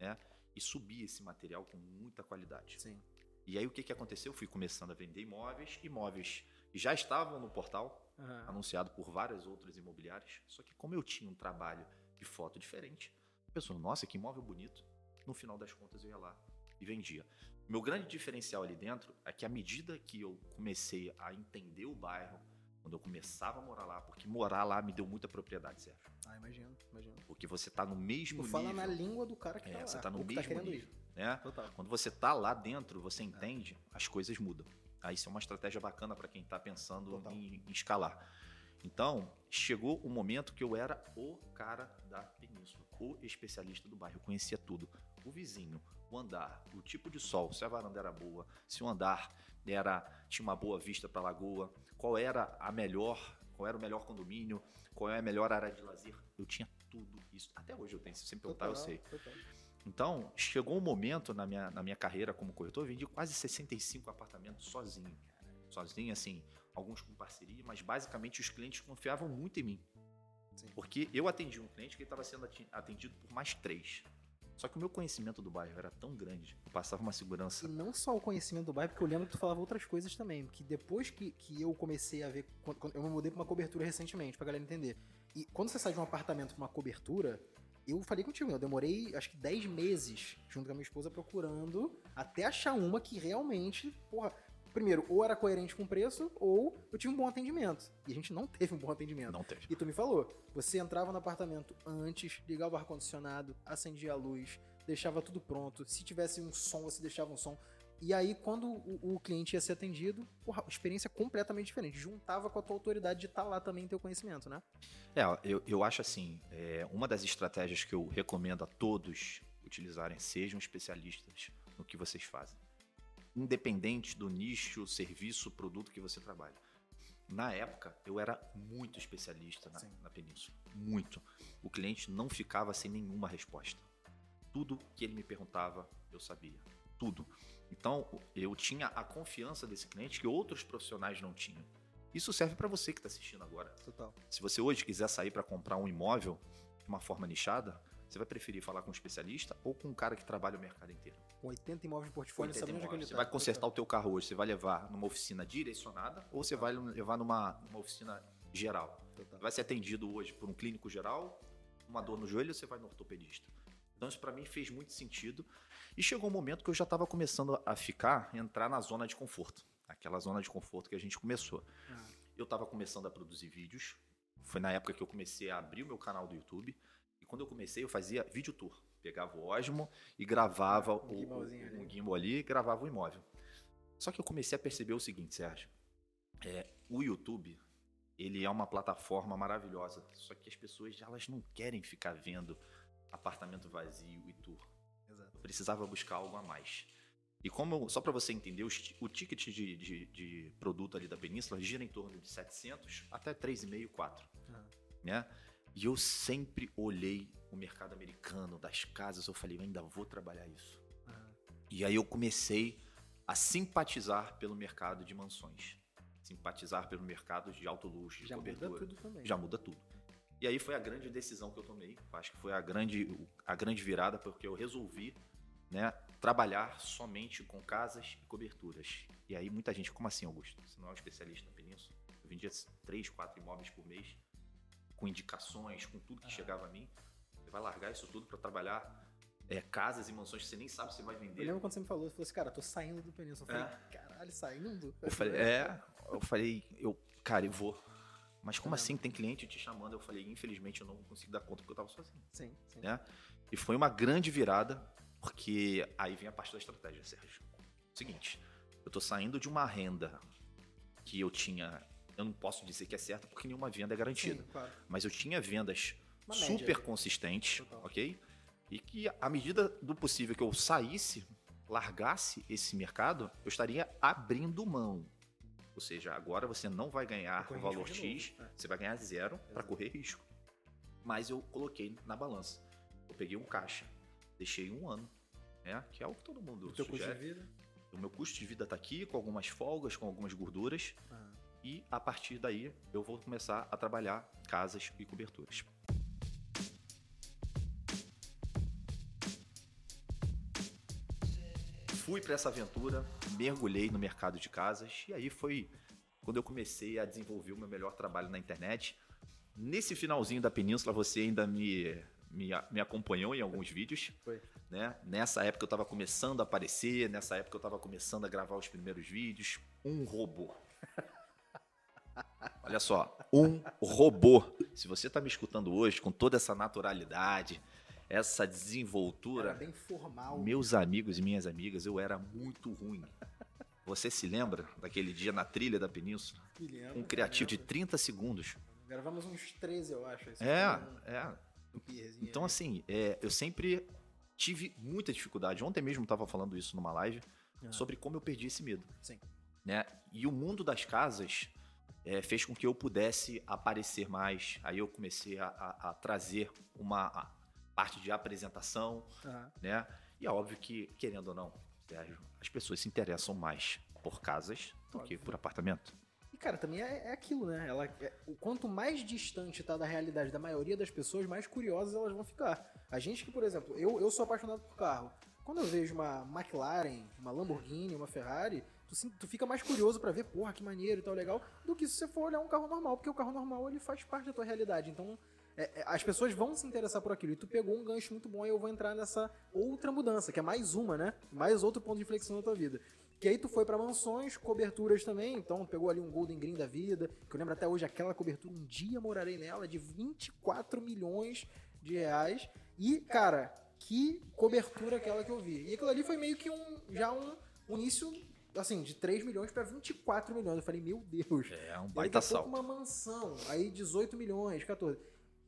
né? E subia esse material com muita qualidade. Sim. E aí o que, que aconteceu? Eu fui começando a vender imóveis, imóveis que já estavam no portal, Aham. anunciado por várias outras imobiliárias. Só que como eu tinha um trabalho de foto diferente, a pessoa, nossa, que imóvel bonito. No final das contas eu ia lá e vendia. Meu grande diferencial ali dentro é que à medida que eu comecei a entender o bairro, quando eu começava a morar lá, porque morar lá me deu muita propriedade, Sérgio. Ah, imagino, imagino. Porque você tá no mesmo Tu fala nível, na língua do cara que É, tá lá. você tá no que mesmo querendo nível. né? Total. Quando você tá lá dentro, você entende, as coisas mudam. Aí isso é uma estratégia bacana para quem está pensando em, em, escalar. Então, chegou o momento que eu era o cara da península, o especialista do bairro. Eu conhecia tudo. O vizinho, o andar, o tipo de sol, se a varanda era boa, se o andar era tinha uma boa vista para a lagoa, qual era a melhor, qual era o melhor condomínio, qual é a melhor área de lazer. Eu tinha tudo isso. Até hoje eu tenho, se sempre perguntar, eu sei. Total. Então, chegou um momento na minha, na minha carreira como corretor, eu vendi quase 65 apartamentos sozinho. Sozinho, assim, alguns com parceria, mas basicamente os clientes confiavam muito em mim. Sim. Porque eu atendi um cliente que estava sendo atendido por mais três. Só que o meu conhecimento do bairro era tão grande, passava uma segurança. E não só o conhecimento do bairro, porque eu lembro que tu falava outras coisas também. Que depois que, que eu comecei a ver. Quando, eu me mudei pra uma cobertura recentemente, pra galera entender. E quando você sai de um apartamento pra uma cobertura, eu falei contigo, eu demorei acho que 10 meses junto com a minha esposa procurando até achar uma que realmente, porra, primeiro, ou era coerente com o preço, ou eu tinha um bom atendimento. E a gente não teve um bom atendimento. Não teve. E tu me falou, você entrava no apartamento antes, ligava o ar-condicionado, acendia a luz, deixava tudo pronto. Se tivesse um som, você deixava um som. E aí, quando o, o, cliente ia ser atendido, porra, experiência completamente diferente. Juntava com a tua autoridade de estar tá lá também teu conhecimento, né? É, eu, eu acho assim, é, uma das estratégias que eu recomendo a todos utilizarem, sejam especialistas no que vocês fazem. Independente do nicho, serviço, produto que você trabalha. Na época, eu era muito especialista na, na península. Muito. O cliente não ficava sem nenhuma resposta. Tudo que ele me perguntava, eu sabia. Tudo. Então, eu tinha a confiança desse cliente que outros profissionais não tinham. Isso serve para você que está assistindo agora. Total. Se você hoje quiser sair para comprar um imóvel de uma forma nichada, você vai preferir falar com um especialista ou com um cara que trabalha o mercado inteiro? Com 80 imóveis de portfólio, 80 imóveis. Onde é você vai consertar o teu carro hoje, você vai levar numa oficina direcionada ou você vai levar numa, numa oficina geral? Total. Vai ser atendido hoje por um clínico geral, uma dor no joelho, você vai no ortopedista. Então isso para mim fez muito sentido. E chegou um momento que eu já estava começando a ficar, entrar na zona de conforto. Aquela zona de conforto que a gente começou. Ah. Eu estava começando a produzir vídeos. Foi na época que eu comecei a abrir o meu canal do YouTube. E quando eu comecei, eu fazia vídeo tour. Pegava o Osmo e gravava ah, um, o, um gimbal ali e gravava o imóvel. Só que eu comecei a perceber o seguinte, Sérgio. É, o YouTube, ele é uma plataforma maravilhosa. Só que as pessoas elas não querem ficar vendo apartamento vazio e tour. Exato. Eu precisava buscar algo a mais. E como, só para você entender, o, ticket de, de, de, produto ali da Península gira em torno de 700 até 3,5, 4. Uhum. Né? E eu sempre olhei o mercado americano, das casas, eu falei, eu ainda vou trabalhar isso. Uhum. E aí eu comecei a simpatizar pelo mercado de mansões. Simpatizar pelo mercado de alto luxo, de Já cobertura. muda tudo também. Já muda tudo. E aí foi a grande decisão que eu tomei. Acho que foi a grande, a grande virada, porque eu resolvi né, trabalhar somente com casas e coberturas. E aí muita gente, como assim, Augusto? Você não é um especialista na Península? Eu vendia três, quatro imóveis por mês, com indicações, com tudo que chegava a mim. Vai largar isso tudo para trabalhar é, casas e mansões que você nem sabe se vai vender. Eu lembro quando você me falou, você falou assim, cara, eu tô saindo do Península. Eu falei, é. caralho, saindo? Eu falei, é, eu falei, eu, cara, eu vou. Mas como assim? Tem cliente te chamando? Eu falei, infelizmente eu não consigo dar conta porque eu tava sozinho. Sim, sim. Né? E foi uma grande virada, porque aí vem a parte da estratégia, Sérgio. Seguinte, eu tô saindo de uma renda que eu tinha. Eu não posso dizer que é certa porque nenhuma venda é garantida. Sim, claro. Mas eu tinha vendas uma super média. consistentes, Total. ok? E que, à medida do possível que eu saísse, largasse esse mercado, eu estaria abrindo mão ou seja, agora você não vai ganhar o valor X, é. você vai ganhar zero para correr risco. Mas eu coloquei na balança. Eu peguei um caixa, deixei um ano, né? Que é o que todo mundo o sugere. O meu custo de vida está aqui, com algumas folgas, com algumas gorduras. Ah. E a partir daí eu vou começar a trabalhar casas e coberturas. Fui para essa aventura, mergulhei no mercado de casas e aí foi quando eu comecei a desenvolver o meu melhor trabalho na internet. Nesse finalzinho da península, você ainda me, me, me acompanhou em alguns vídeos. Foi. Né? Nessa época eu estava começando a aparecer, nessa época eu estava começando a gravar os primeiros vídeos. Um robô. Olha só, um robô. Se você está me escutando hoje com toda essa naturalidade, essa desenvoltura. Era bem formal. Meus amigos e minhas amigas, eu era muito ruim. Você se lembra daquele dia na trilha da península? Me lembro, Um criativo de lembro. 30 segundos. Gravamos uns 13, eu acho. É, um- é. um pierzinho Então, assim, é, eu sempre tive muita dificuldade. Ontem mesmo estava falando isso numa live Ah. sobre como eu perdi esse medo. Sim. Né? E o mundo das casas é, fez com que eu pudesse aparecer mais. Aí eu comecei a, a- a trazer uma a parte de apresentação, Aham. né? E é óbvio que, querendo ou não, Sérgio, as pessoas se interessam mais por casas do que Óbvio. por apartamento. E, cara, também é, é aquilo, né? Ela, é- o quanto mais distante tá da realidade da maioria das pessoas, mais curiosas elas vão ficar. A gente que, por exemplo, eu, eu sou apaixonado por carro. Quando eu vejo uma McLaren, uma Lamborghini, uma Ferrari, tu, tu fica mais curioso pra ver, porra, que maneiro e tal, legal, do que se você for olhar um carro normal, porque o carro normal ele faz parte da tua realidade. Então, é- é, as pessoas vão se interessar por aquilo. E tu pegou um gancho muito bom, aí eu vou entrar nessa outra mudança, que é mais uma, né? Mais outro ponto de inflexão na tua vida. Que aí tu foi pra mansões, coberturas também, então pegou ali um Golden Green da vida, que eu lembro até hoje aquela cobertura, um dia morarei nela, de 24 milhões de reais. E, cara, que cobertura aquela que eu vi. E aquilo ali foi meio que um já um, um início, assim, de 3 milhões pra 24 milhões. Eu falei, meu Deus. É um E baita salto. uma mansão, aí 18 milhões, 14.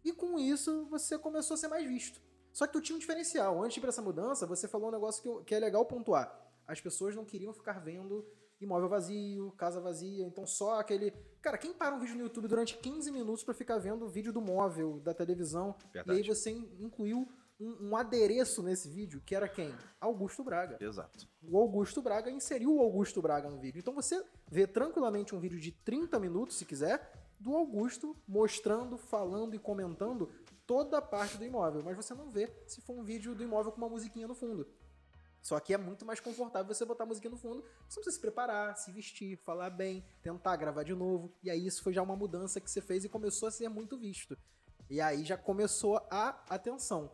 E com isso, você começou a ser mais visto. Só que tu tinha um diferencial. Antes de ir pra essa mudança, você falou um negócio que, eu- que é legal pontuar. As pessoas não queriam ficar vendo imóvel vazio, casa vazia, então só aquele... Cara, quem para um vídeo no YouTube durante 15 minutos pra ficar vendo o vídeo do móvel, da televisão, Verdade. e aí você in- incluiu um, um adereço nesse vídeo, que era quem? Augusto Braga Exato. o Augusto Braga inseriu o Augusto Braga no vídeo. Então você vê tranquilamente um vídeo de 30 minutos, se quiser, do Augusto mostrando, falando e comentando toda a parte do imóvel. Mas você não vê se for um vídeo do imóvel com uma musiquinha no fundo. Só que é muito mais confortável você botar a musiquinha no fundo. Você precisa se preparar, se vestir, falar bem, tentar gravar de novo. E aí isso foi já uma mudança que você fez e começou a ser muito visto. E aí já começou a atenção.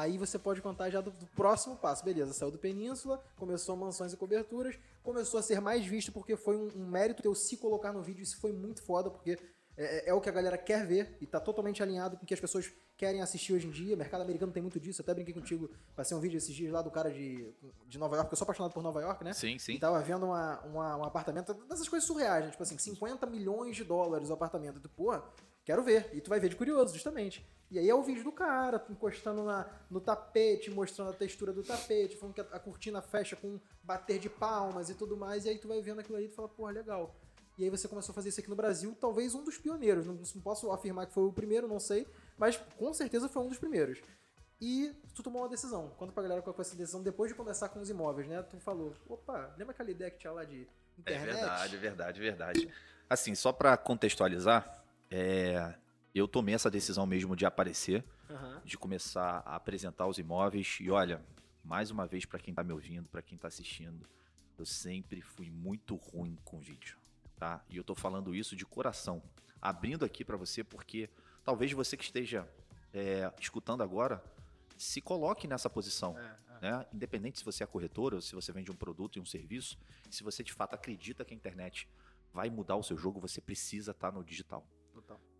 Aí você pode contar já do, do próximo passo. Beleza, saiu do Península, começou mansões e coberturas, começou a ser mais visto porque foi um, um mérito teu se colocar no vídeo. Isso foi muito foda, porque é, é o que a galera quer ver e tá totalmente alinhado com o que as pessoas querem assistir hoje em dia. mercado americano tem muito disso. Eu até brinquei contigo, passei um vídeo esses dias lá do cara de, de Nova York, eu sou apaixonado por Nova York, né? Sim, sim. E tava vendo uma, uma- um apartamento, dessas coisas surreais, né? Tipo assim, 50 milhões de dólares o apartamento. E tu, pô, quero ver. E tu vai ver de curioso, justamente. E aí é o vídeo do cara, encostando na, no tapete, mostrando a textura do tapete, falando que a, a cortina fecha com um bater de palmas e tudo mais. E aí tu vai vendo aquilo aí e tu fala, porra, legal. E aí você começou a fazer isso aqui no Brasil, talvez um dos pioneiros. Não, não posso afirmar que foi o primeiro, não sei, mas com certeza foi um dos primeiros. E tu tomou uma decisão. Conta pra galera qual foi essa decisão depois de conversar com os imóveis, né? Tu falou, opa, lembra aquela ideia que tinha lá de É internet? verdade, é verdade, é verdade. Assim, só pra contextualizar, é, eu tomei essa decisão mesmo de aparecer, Aham. de começar a apresentar os imóveis. E olha, mais uma vez pra quem tá me ouvindo, pra quem tá assistindo, eu sempre fui muito ruim com vídeo, tá? E eu tô falando isso de coração, abrindo aqui pra você porque talvez você que esteja é, escutando agora se coloque nessa posição É, é. né? Independente se você é corretor ou se você vende um produto e um serviço, se você de fato acredita que a internet vai mudar o seu jogo, você precisa estar no digital.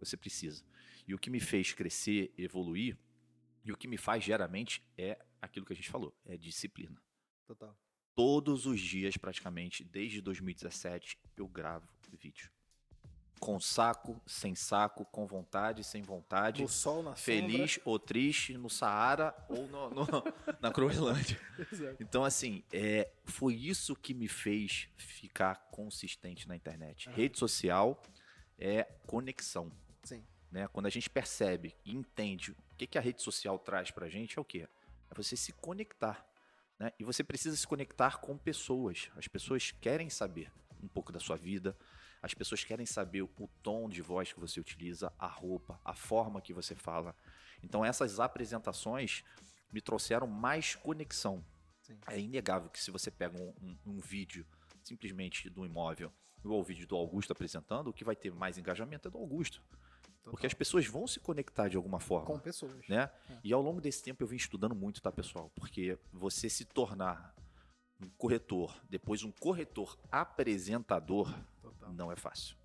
Você precisa. E o que me fez crescer, evoluir, e o que me faz geralmente é aquilo que a gente falou, é disciplina. Total. Todos os dias, praticamente, desde 2017, eu gravo vídeo. Com saco, sem saco, com vontade, sem vontade. Do sol na Feliz ou triste no Saara ou no- no- na Groenlândia. sombra. Então, assim, é, foi isso que me fez ficar consistente na internet. Rede social é conexão. Sim. Né? Quando a gente percebe e entende o que, que a rede social traz pra gente, é o quê? É você se conectar. Né? E você precisa se conectar com pessoas. As pessoas querem saber um pouco da sua vida. As pessoas querem saber o tom de voz que você utiliza, a roupa, a forma que você fala. Então, essas apresentações me trouxeram mais conexão. Sim. É inegável que se você pega um, um- um vídeo simplesmente do imóvel ou o vídeo do Augusto apresentando, o que vai ter mais engajamento é do Augusto. Porque as pessoas vão se conectar de alguma forma. Com pessoas. Né? É. E ao longo desse tempo eu vim estudando muito, tá, pessoal? Porque você se tornar um corretor, depois um corretor apresentador, Total. não é fácil.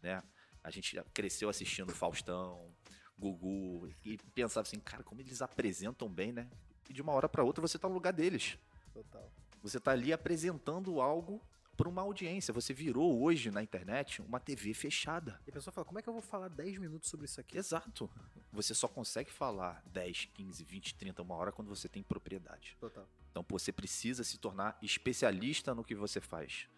Né? A gente cresceu assistindo Faustão, Gugu, e pensava assim, cara, como eles apresentam bem, né? E de uma hora para outra você tá no lugar deles. Total. Você tá ali apresentando algo por uma audiência. Você virou hoje na internet uma TV fechada. E a pessoa fala, como é que eu vou falar 10 minutos sobre isso aqui? Exato. Você só consegue falar 10, 15, 20, 30, uma hora quando você tem propriedade. Total. Então pô, você precisa se tornar especialista no que você faz.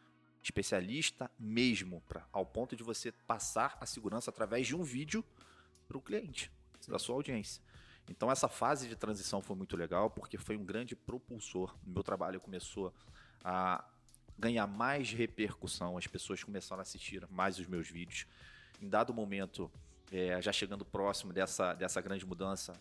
Especialista mesmo, pra, ao ponto de você passar a segurança através de um vídeo para o cliente, para sua audiência. Então essa fase de transição foi muito legal porque foi um grande propulsor. Meu trabalho começou a ganhar mais repercussão, as pessoas começaram a assistir mais os meus vídeos. Em dado momento, é, já chegando próximo dessa, dessa grande mudança,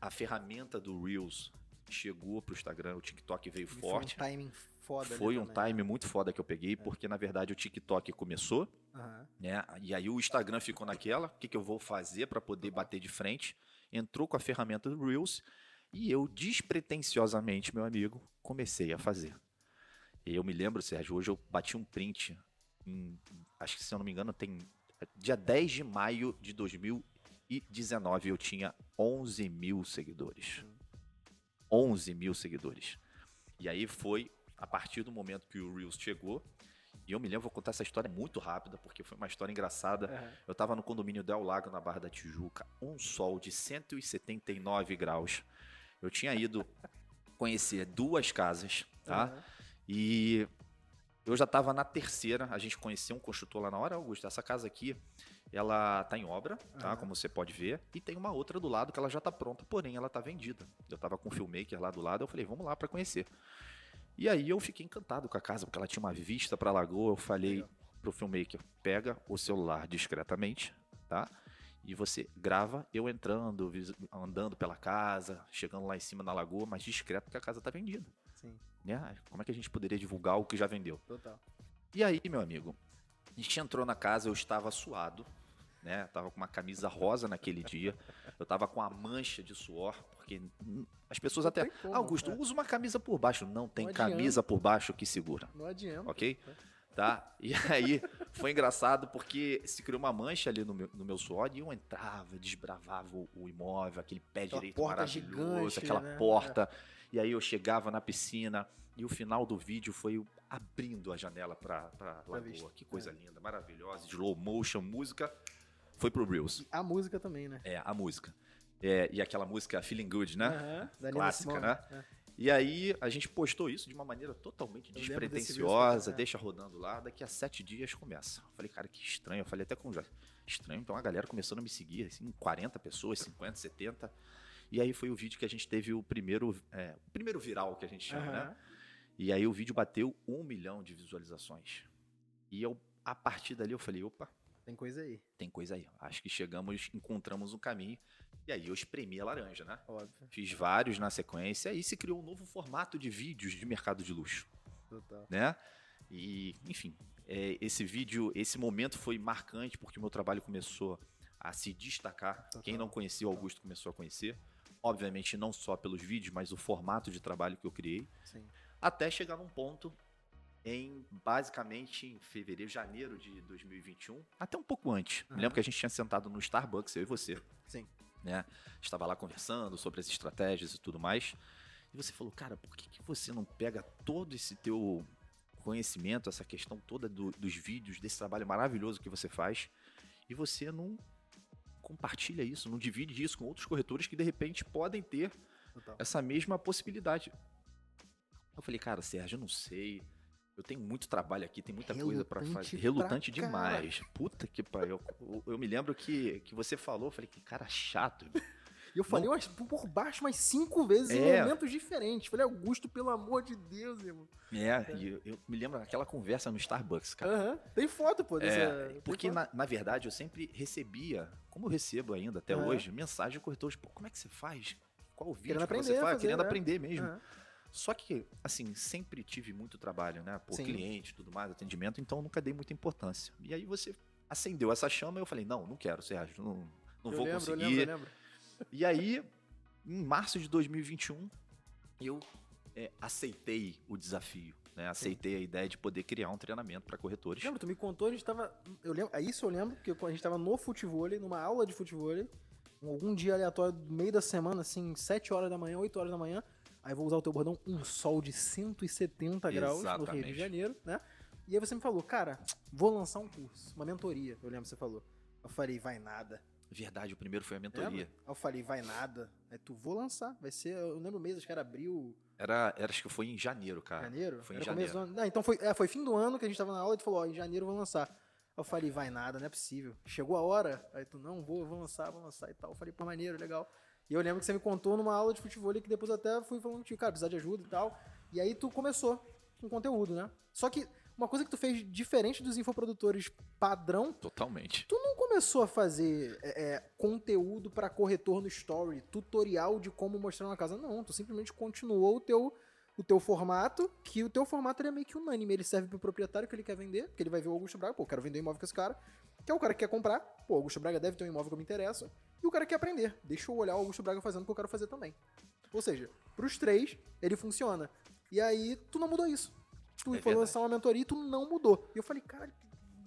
a ferramenta do Reels chegou para o Instagram, o TikTok veio E forte. Foi um timing foda. Foi um também. time muito foda que eu peguei, porque na verdade o TikTok começou, Aham. né? E aí o Instagram ficou naquela, o que, que eu vou fazer para poder bater de frente? Entrou com a ferramenta do Reels e eu despretensiosamente, meu amigo, comecei a fazer. E eu me lembro, Sérgio, hoje eu bati um print, em- acho que se eu não me engano tem dia 10 de maio de 2019 eu tinha 11 mil seguidores. 11 mil seguidores. E aí foi a partir do momento que o Reels chegou. E eu me lembro, vou contar essa história muito rápida, porque foi uma história engraçada. Aham. Eu tava no condomínio Del Lago, na Barra da Tijuca, um sol de 179 graus. Eu tinha ido conhecer duas casas, tá? Aham. E eu já tava na terceira, a gente conheceu um construtor lá na hora, Augusto, essa casa aqui, ela tá em obra, tá? Aham. Como você pode ver, e tem uma outra do lado que ela já tá pronta, porém ela tá vendida. Eu tava com o filmmaker lá do lado, eu falei, vamos lá para conhecer. E aí eu fiquei encantado com a casa, porque ela tinha uma vista pra lagoa, eu falei Legal. pro filmmaker, pega o celular discretamente, tá? E você grava eu entrando, andando pela casa, chegando lá em cima na lagoa, mas discreto porque a casa tá vendida. Sim, Né? Como é que a gente poderia divulgar o que já vendeu? total. E aí, meu amigo, a gente entrou na casa, eu estava suado, né? Eu tava com uma camisa rosa naquele dia. Eu tava com a mancha de suor, porque as pessoas Não até. como, Augusto, é. usa uma camisa por baixo. Não tem Não camisa por baixo que segura, Não adianta. ok? Tá? E aí foi engraçado porque se criou uma mancha ali no meu, no meu suor e eu entrava, desbravava o, o imóvel, aquele pé Aquela direito maravilhoso, gigante, aquela né? porta. E aí eu chegava na piscina e o final do vídeo foi abrindo a janela pra, pra lagoa. vista. Que coisa É. linda, maravilhosa, slow motion, música. Foi pro Reels. A música também, né? É, a música. É, e aquela música Feeling Good, né? Nina Clássica, né? E aí a gente postou isso de uma maneira totalmente despretensiosa, Reels, deixa rodando lá, daqui a sete dias começa. Eu falei, cara, que estranho. Eu falei até com o Jorge, estranho. Então a galera começando a me seguir, assim, 40 pessoas, 50, 70. E aí foi o vídeo que a gente teve o primeiro, é, o primeiro viral que a gente chama, né? Aham. E aí o vídeo bateu um milhão de visualizações. E eu, a partir dali, eu falei, opa, Tem coisa aí, tem coisa aí. Acho que chegamos, encontramos um caminho. E aí eu espremi a laranja, né? óbvio. Fiz vários na sequência e se criou um novo formato de vídeos de mercado de luxo, Total. né? E, enfim, é, esse vídeo, esse momento foi marcante porque o meu trabalho começou a se destacar. Total. Quem não conhecia o Augusto começou a conhecer. Obviamente, não só pelos vídeos, mas o formato de trabalho que eu criei. Sim. Até chegar num ponto em, basicamente, em fevereiro, janeiro de 2021. Até um pouco antes. Me Aham. lembro que a gente tinha sentado no Starbucks, eu e você Sim. né? Estava lá conversando sobre as estratégias e tudo mais. E você falou, cara, por que, que você não pega todo esse teu conhecimento, essa questão toda do- dos vídeos, desse trabalho maravilhoso que você faz, e você não compartilha isso, não divide isso com outros corretores que de repente podem ter Total. essa mesma possibilidade. Eu falei, cara, Sérgio, eu não sei. Eu tenho muito trabalho aqui, tem muita coisa pra Relutante fazer. Relutante demais. Puta que pariu. Eu, eu me lembro que, que você falou, eu falei, que cara chato. E eu falei umas, por baixo mais cinco vezes em É. momentos diferentes. Falei, Augusto, pelo amor de Deus, irmão. É, e eu, eu me lembro daquela conversa no Starbucks, cara. Aham. Tem foto, pô. Dessa, É, porque na, na verdade eu sempre recebia, como eu recebo ainda até hoje, mensagem de corretores, pô, como é que você faz? Qual o vídeo Querendo que aprender você faz? fazer, Querendo né? aprender mesmo. Aham. Só que, assim, sempre tive muito trabalho, né? Por Sim. cliente, tudo mais, atendimento, então nunca dei muita importância. E aí você acendeu essa chama e eu falei, não, não quero, Sérgio, não, não Eu vou lembro, conseguir. Eu lembro, eu lembro. E aí, em março de 2021, eu é, aceitei o desafio, né? Aceitei a ideia de poder criar um treinamento para corretores. Lembra, tu me contou, a gente tava. Eu lembro, é isso eu lembro, porque a gente tava no futebol, numa aula de futebol, algum dia aleatório, no meio da semana, assim, 7 horas da manhã, 8 horas da manhã. Aí vou usar o teu bordão, um sol de 170 graus no Rio Exatamente. de Janeiro, né? E aí você me falou, cara, vou lançar um curso, uma mentoria, eu lembro que você falou. Eu falei, vai nada. Verdade, o primeiro foi a mentoria. Lembra? Aí eu falei, vai nada. Aí tu, vou lançar. Vai ser, eu lembro o mês, acho que era abril, Era, era, acho que foi em janeiro, cara. janeiro. Foi em era janeiro. começo. Não, então foi, é, foi fim do ano que a gente tava na aula e tu falou, ó, em janeiro eu vou lançar. Aí eu falei, vai nada, não é possível. Chegou a hora, aí tu, não, vou, vou lançar, vou lançar e tal. Eu falei, pô, maneiro, legal. E eu lembro que você me contou numa aula de futebol ali que depois até fui falando contigo, cara, precisar de ajuda e tal. E aí tu começou com conteúdo, né? Só que uma coisa que tu fez diferente dos infoprodutores padrão, Totalmente. tu não começou a fazer é, é, conteúdo pra corretor no story, tutorial de como mostrar uma casa. Não, tu simplesmente continuou o teu, o teu formato, que o teu formato é meio que unânime. Ele serve pro proprietário que ele quer vender, porque ele vai ver o Augusto Braga, pô, eu quero vender um imóvel com esse cara. Que é o cara que quer comprar, pô, o Augusto Braga deve ter um imóvel que eu me interessa. E o cara quer aprender. Deixa eu olhar o Augusto Braga fazendo o que eu quero fazer também. Ou seja, pros três, ele funciona. E aí, tu não mudou isso. Tu É foi lançar uma mentoria e tu não mudou. E eu falei, cara,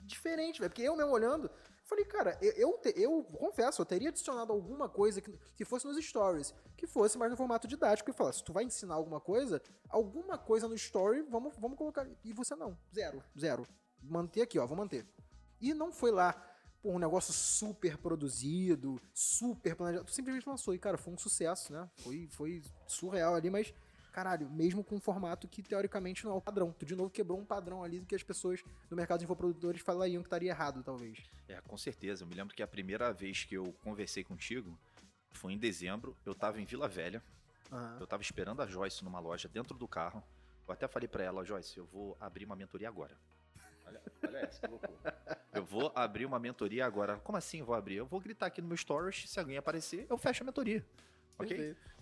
diferente, velho. Porque eu mesmo olhando, falei, cara, eu, eu, te- eu confesso, eu teria adicionado alguma coisa que, que fosse nos stories, que fosse mais no formato didático e falasse, se tu vai ensinar alguma coisa, alguma coisa no story, vamos, vamos colocar. E você não. Zero. Zero. Manter aqui, ó, vou manter. E não foi lá, pô, um negócio super produzido, super planejado. Tu simplesmente lançou. E, cara, foi um sucesso, né? Foi, foi surreal ali, mas, caralho, mesmo com um formato que teoricamente não é o padrão. Tu de novo quebrou um padrão ali do que as pessoas do mercado de infoprodutores falariam que estaria errado, talvez. É, com certeza. Eu me lembro que a primeira vez que eu conversei contigo foi em dezembro. Eu tava em Vila Velha. Aham. Eu tava esperando a Joyce numa loja dentro do carro. Eu até falei pra ela, Joyce, eu vou abrir uma mentoria agora. Olha, olha essa, que loucura. Eu vou abrir uma mentoria agora. Como assim eu vou abrir? Eu vou gritar aqui no meu stories, se alguém aparecer, eu fecho a mentoria. Ok? Perfeito.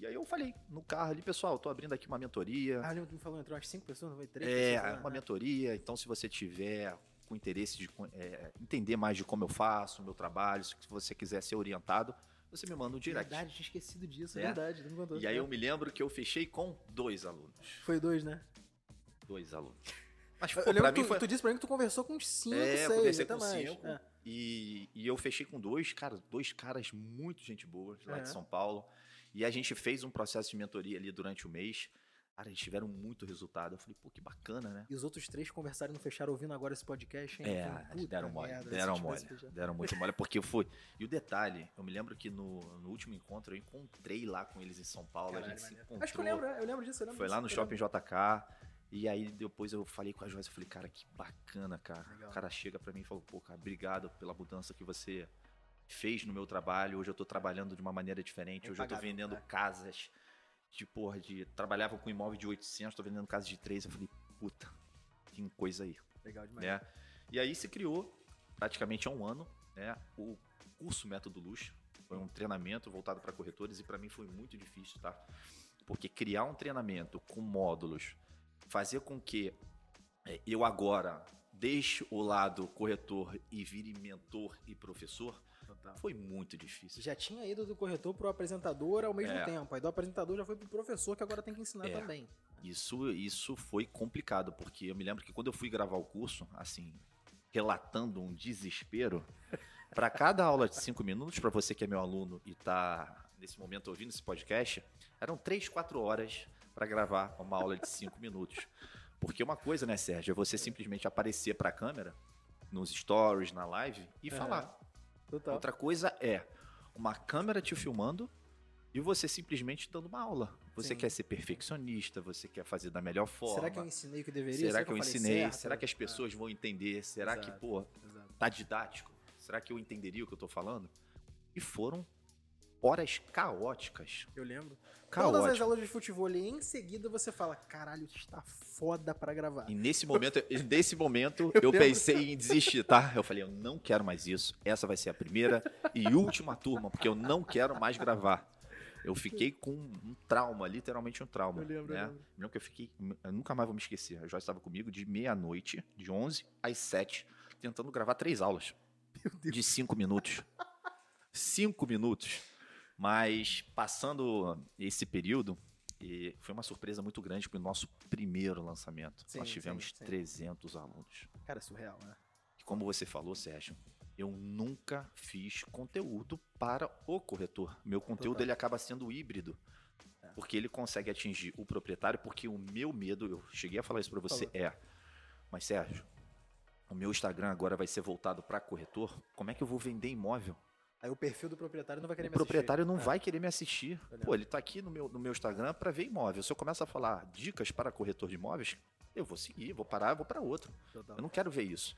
E aí eu falei no carro ali, pessoal, eu tô abrindo aqui uma mentoria. Ah, lembra que tu me falou, entrou umas cinco pessoas, não foi três É, pessoas, né? uma mentoria. Então, se você tiver com interesse de é, entender mais de como eu faço o meu trabalho, se você quiser ser orientado, você me manda um direct. Verdade, tinha esquecido disso, é verdade. contou. E aí eu me lembro que eu fechei com dois alunos. Foi dois, né? Dois alunos. Mas, Eu pô, lembro pra que mim tu, foi... tu disse pra mim que tu conversou com uns cinco, É, seis, eu conversei até com mais. cinco. É. E, e eu fechei com dois, cara, dois caras muito gente boa lá É. de São Paulo. E a gente fez um processo de mentoria ali durante o mês. Cara, eles tiveram muito resultado. Eu falei, pô, que bacana, né? E os outros três conversaram e não fecharam ouvindo agora esse podcast, hein? É, Falei, deram mole, merda, deram mole, deram muito mole, porque eu fui. E o detalhe, eu me lembro que no, no último encontro eu encontrei lá com eles em São Paulo, a Caralho, gente se encontrou. Acho que eu lembro, eu lembro disso. Eu lembro Foi disso, lá no shopping. JK. E aí depois eu falei com a Joyce, eu falei, cara, que bacana, cara. Legal. O cara chega pra mim e falou, pô, cara, obrigado pela mudança que você fez no meu trabalho. Hoje eu tô trabalhando de uma maneira diferente. É Hoje eu tô impagável, vendendo né? casas de porra de trabalhava com imóvel de 800, tô vendendo casas de 3. Eu falei, puta, tem coisa aí, Legal demais. né? E aí se criou praticamente há um ano, né, o curso Método Luz. Foi um treinamento voltado para corretores e para mim foi muito difícil, tá? Porque criar um treinamento com módulos, fazer com que é, eu agora deixe o lado corretor e vire mentor e professor, Foi muito difícil. Já tinha ido do corretor pro apresentador ao mesmo É. tempo. Aí do apresentador já foi pro professor que agora tem que ensinar É. também. Isso, isso foi complicado, porque eu me lembro que quando eu fui gravar o curso, assim, relatando um desespero, para cada aula de cinco minutos, para você que é meu aluno e tá nesse momento ouvindo esse podcast, eram três, quatro horas para gravar uma aula de cinco minutos. Porque uma coisa, né, Sérgio, é você simplesmente aparecer para a câmera, nos stories, na live, e É. falar. Total. Outra coisa é uma câmera te filmando e você simplesmente dando uma aula. Você Sim. quer ser perfeccionista, você quer fazer da melhor forma. Será que eu ensinei o que deveria? Será que eu falei ensinei? certo? Será que as pessoas vão entender? Será que, Exato. pô, É, exato. tá didático? Será que eu entenderia o que eu tô falando? E foram horas caóticas. Eu lembro. Todas as aulas de futebol ali, em seguida você fala, caralho, está foda pra gravar. E nesse momento, e nesse momento Eu eu, pensei em desistir, tá? Eu falei, eu não quero mais isso. Essa vai ser a primeira e última turma, porque eu não quero mais gravar. Eu fiquei com um trauma, literalmente um trauma. Eu lembro, eu né? lembro. Eu lembro que eu fiquei. Eu nunca mais vou me esquecer. A Joyce estava comigo de meia-noite, de 11 às 7, tentando gravar três aulas. De cinco minutos. Cinco minutos. Mas passando esse período, foi uma surpresa muito grande com o nosso primeiro lançamento. Sim, Nós tivemos sim, sim. 300 alunos. Cara, é surreal, né? E como você falou, Sérgio, eu nunca fiz conteúdo para o corretor. Meu conteúdo Total. ele acaba sendo híbrido. É. Porque ele consegue atingir o proprietário, porque o meu medo, eu cheguei a falar isso para você, Falou. é Mas Sérgio, o meu Instagram agora vai ser voltado para corretor. Como é que eu vou vender imóvel? Aí o perfil do proprietário não vai querer O me proprietário não assistir. vai querer me assistir. Pô, ele tá aqui no meu, no meu Instagram para ver imóvel. Se eu começar a falar dicas para corretor de imóveis, eu vou seguir, vou parar, vou para outro. É, total. Eu não quero ver isso.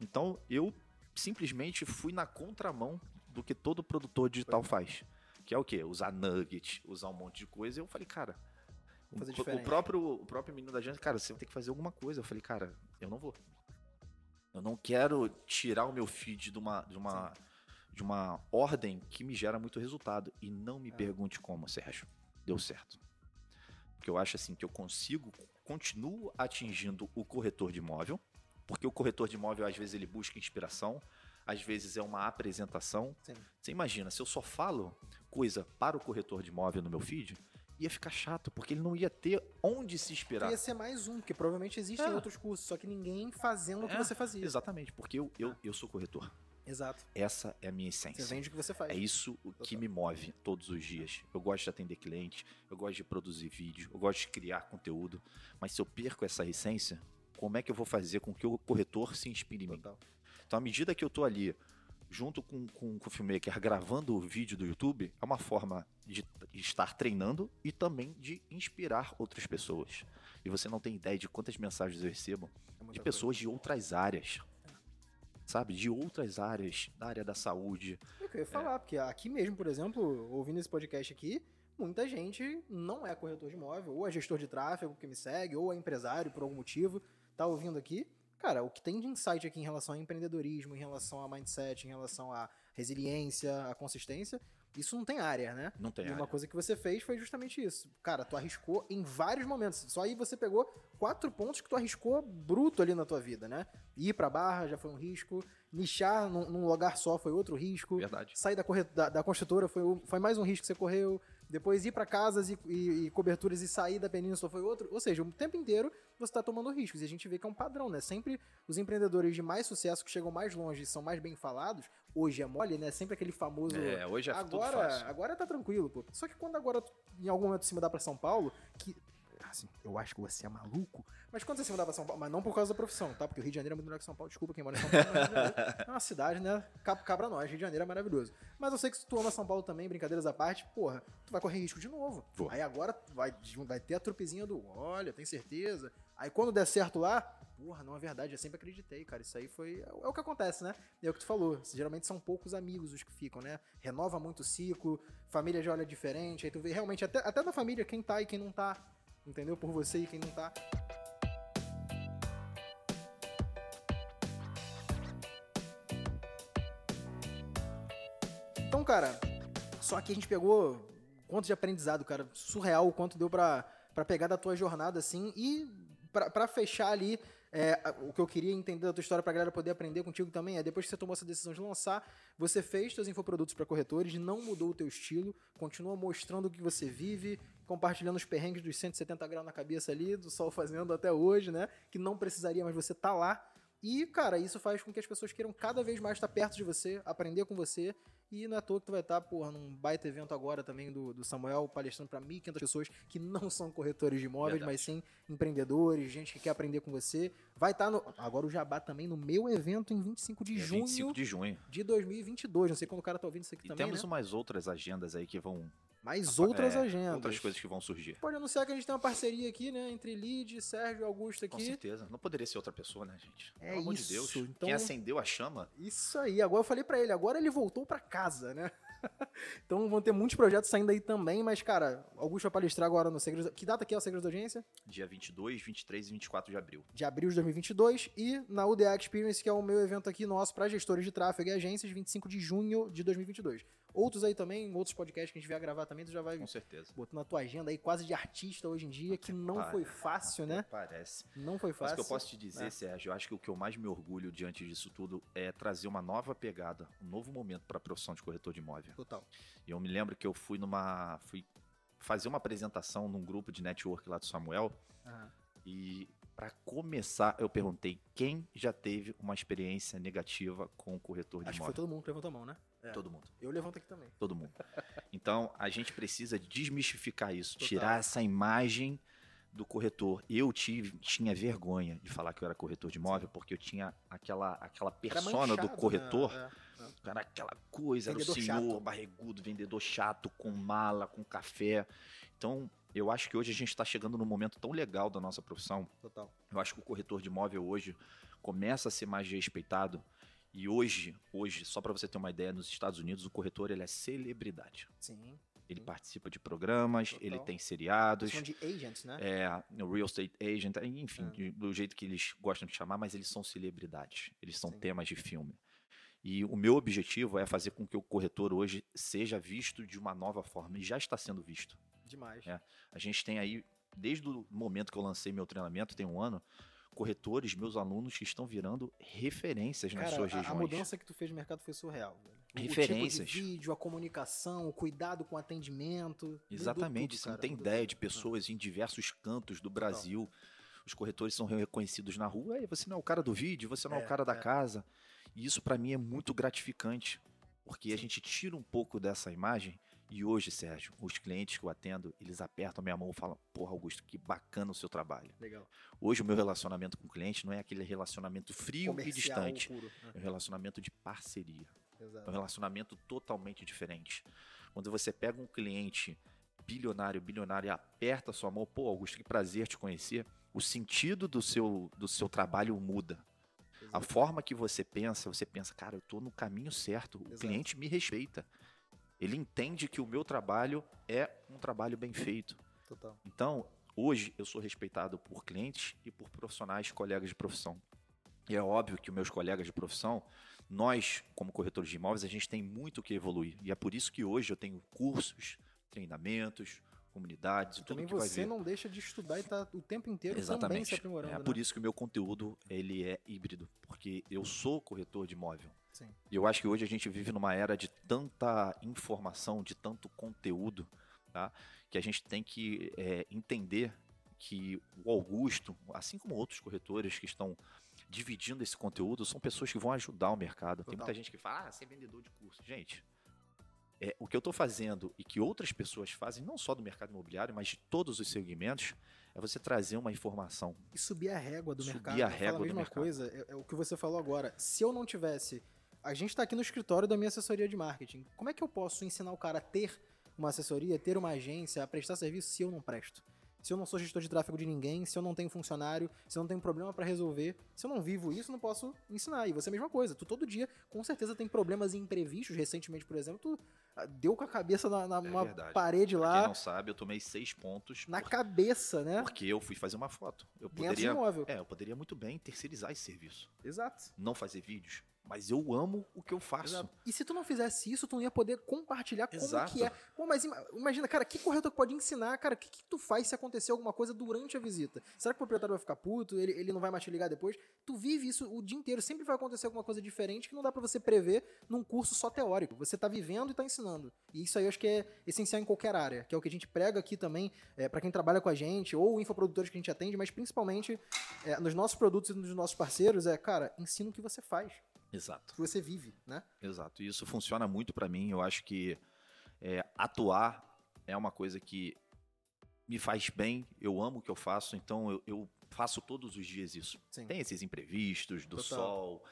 Então, eu simplesmente fui na contramão do que todo produtor digital faz. Que é o quê? Usar nugget, usar um monte de coisa. E eu falei, cara, o, Fazer o próprio, o próprio menino da gente, cara, você vai ter que fazer alguma coisa. Eu falei, cara, eu não vou. Eu não quero tirar o meu feed de uma, de uma, de uma ordem que me gera muito resultado. E não me É. pergunte como, Sérgio. Deu certo. Porque eu acho assim que eu consigo, continuo atingindo o corretor de imóvel, porque o corretor de imóvel, às vezes, ele busca inspiração, às vezes é uma apresentação. Sim. Você imagina, se eu só falo coisa para o corretor de imóvel no meu feed, ia ficar chato, porque ele não ia ter onde se inspirar. Ia ser mais um, porque provavelmente existem É. outros cursos, só que ninguém fazendo o que É, você fazia. Exatamente, porque eu, eu, eu sou corretor. Exato. Essa é a minha Você essência. vende o que você faz. É isso o que me move todos os dias. Eu gosto de atender cliente, eu gosto de produzir vídeo, eu gosto de criar conteúdo. Mas se eu perco essa essência, como é que eu vou fazer com que o corretor se inspire em mim? Total. Então, à medida que eu tô ali, junto com, com, com o filmmaker, gravando o vídeo do YouTube, é uma forma de estar treinando e também de inspirar outras pessoas. E você não tem ideia de quantas mensagens eu recebo É de coisa. pessoas de outras áreas. Sabe? De outras áreas, da área da saúde. É o que eu ia falar, porque aqui mesmo, por exemplo, ouvindo esse podcast aqui, muita gente não é corretor de imóvel, ou é gestor de tráfego que me segue, ou é empresário por algum motivo, tá ouvindo aqui. Cara, o que tem de insight aqui em relação a empreendedorismo, em relação a mindset, em relação a resiliência, a consistência, isso não tem área, né? Não tem e área. uma coisa que você fez foi justamente isso. Cara, tu arriscou em vários momentos. Só aí você pegou quatro pontos que tu arriscou bruto ali na tua vida, né? Ir pra barra já foi um risco. Nichar num, num lugar só foi outro risco. Verdade. Sair da, da, da construtora foi, foi mais um risco que você correu. Depois ir pra casas e, e- e coberturas e sair da península foi outro. Ou seja, o tempo inteiro você tá tomando riscos. E a gente vê que é um padrão, né? Sempre os empreendedores de mais sucesso, que chegam mais longe e são mais bem falados, hoje é mole, né? Sempre aquele famoso É, hoje é tudo agora, fácil. agora tá tranquilo, pô. Só que quando agora em algum momento se mudar pra São Paulo, que assim, eu acho que você é maluco, mas quando você se mudar pra São Paulo, mas não por causa da profissão, tá? Porque o Rio de Janeiro é muito melhor que São Paulo, desculpa quem mora em São Paulo, mas é uma cidade, né? Cabra, nós, Rio de Janeiro é maravilhoso. Mas eu sei que se tu ama São Paulo também, brincadeiras à parte, porra, tu vai correr risco de novo. Aí agora vai, vai ter a trupezinha do, olha, tem certeza. Aí quando der certo lá, porra, não é verdade, eu sempre acreditei, cara. Isso aí foi. É, é o que acontece, né? É o que tu falou. Geralmente são poucos amigos os que ficam, né? Renova muito o ciclo, família já olha diferente, aí tu vê realmente, até, até da família, quem tá e quem não tá. Entendeu? Por você e quem não tá. Então, cara, só que a gente pegou quanto de aprendizado, cara, surreal o quanto deu pra, pra pegar da tua jornada, assim, e pra, pra fechar ali, é, o que eu queria entender da tua história pra galera poder aprender contigo também é, depois que você tomou essa decisão de lançar, você fez seus infoprodutos pra corretores, não mudou o teu estilo, continua mostrando o que você vive, compartilhando os perrengues dos 170 graus na cabeça ali, do sol fazendo até hoje, né, que não precisaria, mas você tá lá, e, cara, isso faz com que as pessoas queiram cada vez mais estar perto de você, aprender com você. E não é à toa que tu vai estar, porra, num baita evento agora também do, do Samuel, palestrando para 1.500 pessoas que não são corretores de imóveis, Verdade. mas sim empreendedores, gente que quer aprender com você. Vai estar no. Agora o Jabá também no meu evento em 25 de É junho 25 de junho. de 2022. Não sei quando o cara tá ouvindo isso aqui E também. temos né? umas outras agendas aí que vão. Mais outras é, agendas. Outras coisas que vão surgir. Pode anunciar que a gente tem uma parceria aqui, né? Entre Lid, Sérgio e Augusto Com aqui. certeza. Não poderia ser outra pessoa, né, gente? É Pelo amor isso, de Deus. então- Quem acendeu a chama Isso aí, agora eu falei pra ele, agora ele voltou pra casa, né? então vão ter muitos projetos saindo aí também, mas cara, Augusto vai palestrar agora no Segredos. Que data que é o Segredos da Audiência? dia 22, 23 e 24 de abril. De abril de 2022 e na UDA Experience, que é o meu evento aqui nosso pra gestores de tráfego e agências, 25 de junho de 2022. Outros aí também, outros podcasts que a gente vier gravar também, tu já vai Com certeza. botando na tua agenda aí quase de artista hoje em dia, que não foi fácil, né? Parece. Não foi Mas fácil. o que eu posso te dizer, É. Sérgio, eu acho que o que eu mais me orgulho diante disso tudo é trazer uma nova pegada, um novo momento para a profissão de corretor de imóvel. Total. E eu me lembro que eu fui numa. fui fazer uma apresentação num grupo de network lá do Samuel. Aham. E para começar, eu perguntei quem já teve uma experiência negativa com o corretor de Acho que foi imóvel. todo mundo que levantou a mão, né? É. Todo mundo. Eu levanto aqui também. Todo mundo. Então, a gente precisa desmistificar isso, Total. tirar essa imagem do corretor. Eu tive, tinha vergonha de falar que eu era corretor de imóvel, porque eu tinha aquela, aquela persona do manchado, corretor. né? É, Era aquela coisa, era o Vendedor senhor chato. barrigudo, vendedor chato, com mala, com café. Então, eu acho que hoje a gente está chegando num momento tão legal da nossa profissão. total. Eu acho que o corretor de imóvel hoje começa a ser mais respeitado. E hoje, hoje, só para você ter uma ideia, nos Estados Unidos o corretor ele é celebridade. Sim. Ele Sim. participa de programas, Total. ele tem seriados, Eles chamam de agents, né? é, no real estate agent, enfim, É. do jeito que eles gostam de chamar, mas eles são celebridades, eles são Sim. temas de filme. E o meu objetivo é fazer com que o corretor hoje seja visto de uma nova forma, e já está sendo visto. Demais. É. A gente tem aí, desde o momento que eu lancei meu treinamento, tem um ano, corretores, meus alunos, que estão virando referências nas Cara, suas a, a regiões. mudança que tu fez no mercado foi surreal. Velho. O Referências. tipo de vídeo, a comunicação, o cuidado com o atendimento. Exatamente, tudo, você não tem ideia tudo. de pessoas em diversos cantos do Brasil. Os corretores são reconhecidos na rua, você não é o cara do vídeo, você não é, É, o cara da é. casa. E isso pra mim é muito gratificante, porque a gente tira um pouco dessa imagem. E hoje, Sérgio, os clientes que eu atendo, eles apertam a minha mão e falam: Porra, Augusto, que bacana o seu trabalho. Legal. Hoje o meu relacionamento com o cliente não é aquele relacionamento frio e Comercial distante. puro. É um relacionamento de parceria. É, É um exato. relacionamento totalmente diferente. Quando você pega um cliente bilionário, bilionário e aperta sua mão, pô, Augusto, que prazer te conhecer. O sentido do seu, do seu trabalho muda. A forma que você pensa, você pensa, cara, eu tô no caminho certo. O Exato. cliente me respeita. Ele entende que o meu trabalho é um trabalho bem feito. Total. Então, hoje eu sou respeitado por clientes e por profissionais, colegas de profissão. E é óbvio que os meus colegas de profissão, nós, como corretores de imóveis, a gente tem muito que evoluir. E é por isso que hoje eu tenho cursos, treinamentos, comunidades, e tudo Também que vai você não deixa de estudar e tá o tempo inteiro também se Exatamente. aprimorando. É né? por isso que o meu conteúdo ele é híbrido, porque eu sou corretor de imóvel. Sim. E eu acho que hoje a gente vive numa era de tanta informação, de tanto conteúdo, tá? que a gente tem que é, entender que o Augusto, assim como outros corretores que estão dividindo esse conteúdo, são pessoas que vão ajudar o mercado. Tem Total. muita gente que fala, ah, você é vendedor de curso. Gente, é, o que eu estou fazendo e que outras pessoas fazem, não só do mercado imobiliário, mas de todos os segmentos, é você trazer uma informação. E subir a régua do Subir mercado. a eu falo régua do mesma mercado. coisa, é, é o que você falou agora. Se eu não tivesse. A gente tá aqui no escritório da minha assessoria de marketing. Como é que eu posso ensinar o cara a ter uma assessoria, ter uma agência, a prestar serviço se eu não presto? Se eu não sou gestor de tráfego de ninguém, se eu não tenho funcionário, se eu não tenho problema pra resolver, se eu não vivo isso, não posso ensinar. E você é a mesma coisa. Tu todo dia, com certeza, tem problemas imprevistos. Recentemente, por exemplo, tu deu com a cabeça na, na- É verdade. parede Pra lá, quem não sabe, eu tomei seis pontos na por- cabeça, né? porque eu fui fazer uma foto. Eu Dentro do poderia, imóvel. é, eu poderia muito bem terceirizar esse serviço, Exato. não fazer vídeos, mas eu amo o que eu faço. Exato. E se tu não fizesse isso, tu não ia poder compartilhar como Exato. que é. Pô, mas ima- imagina, cara, que corretor pode ensinar, cara, o que, que tu faz se acontecer alguma coisa durante a visita? Será que o proprietário vai ficar puto? Ele, ele não vai mais te ligar depois? Tu vive isso o dia inteiro, sempre vai acontecer alguma coisa diferente que não dá pra você prever num curso só teórico. Você tá vivendo e tá ensinando. E isso aí eu acho que é essencial em qualquer área, que é o que a gente prega aqui também, é, para quem trabalha com a gente, ou infoprodutores que a gente atende, mas principalmente é, nos nossos produtos e nos nossos parceiros, é, cara, ensina o que você faz, Exato. que você vive, né? Exato. E isso funciona muito pra mim. Eu acho que é, atuar é uma coisa que me faz bem. Eu amo o que eu faço, então eu, eu faço todos os dias isso. Sim. Tem esses imprevistos do Total. sol,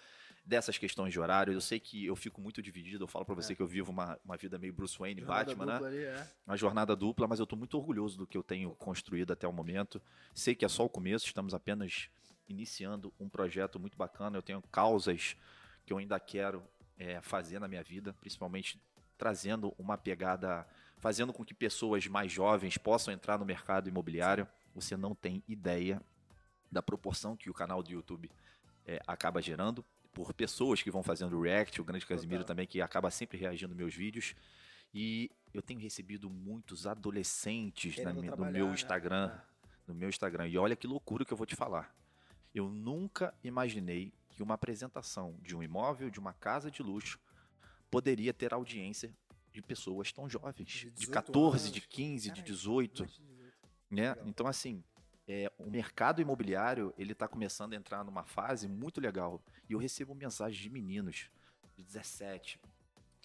dessas questões de horário. Eu sei que eu fico muito dividido. Eu falo pra você É. que eu vivo uma, uma vida meio Bruce Wayne, Jornada Batman, né? ali, é. uma jornada dupla, mas eu estou muito orgulhoso do que eu tenho construído até o momento. Sei que é só o começo, estamos apenas iniciando um projeto muito bacana. Eu tenho causas que eu ainda quero é, fazer na minha vida, principalmente trazendo uma pegada, fazendo com que pessoas mais jovens possam entrar no mercado imobiliário. Você não tem ideia da proporção que o canal do YouTube é, acaba gerando. Por pessoas que vão fazendo react, o grande Casimiro Total. também, que acaba sempre reagindo meus vídeos. E eu tenho recebido muitos adolescentes na no meu né? Instagram. É. No meu Instagram. E olha que loucura que eu vou te falar. Eu nunca imaginei que uma apresentação de um imóvel, de uma casa de luxo, poderia ter audiência de pessoas tão jovens. De De 18 14, anos. de 15, de Caralho, 18. mais de 18. Né? Legal. Então, assim, é, o mercado imobiliário ele está começando a entrar numa fase muito legal. E eu recebo mensagens de meninos de 17,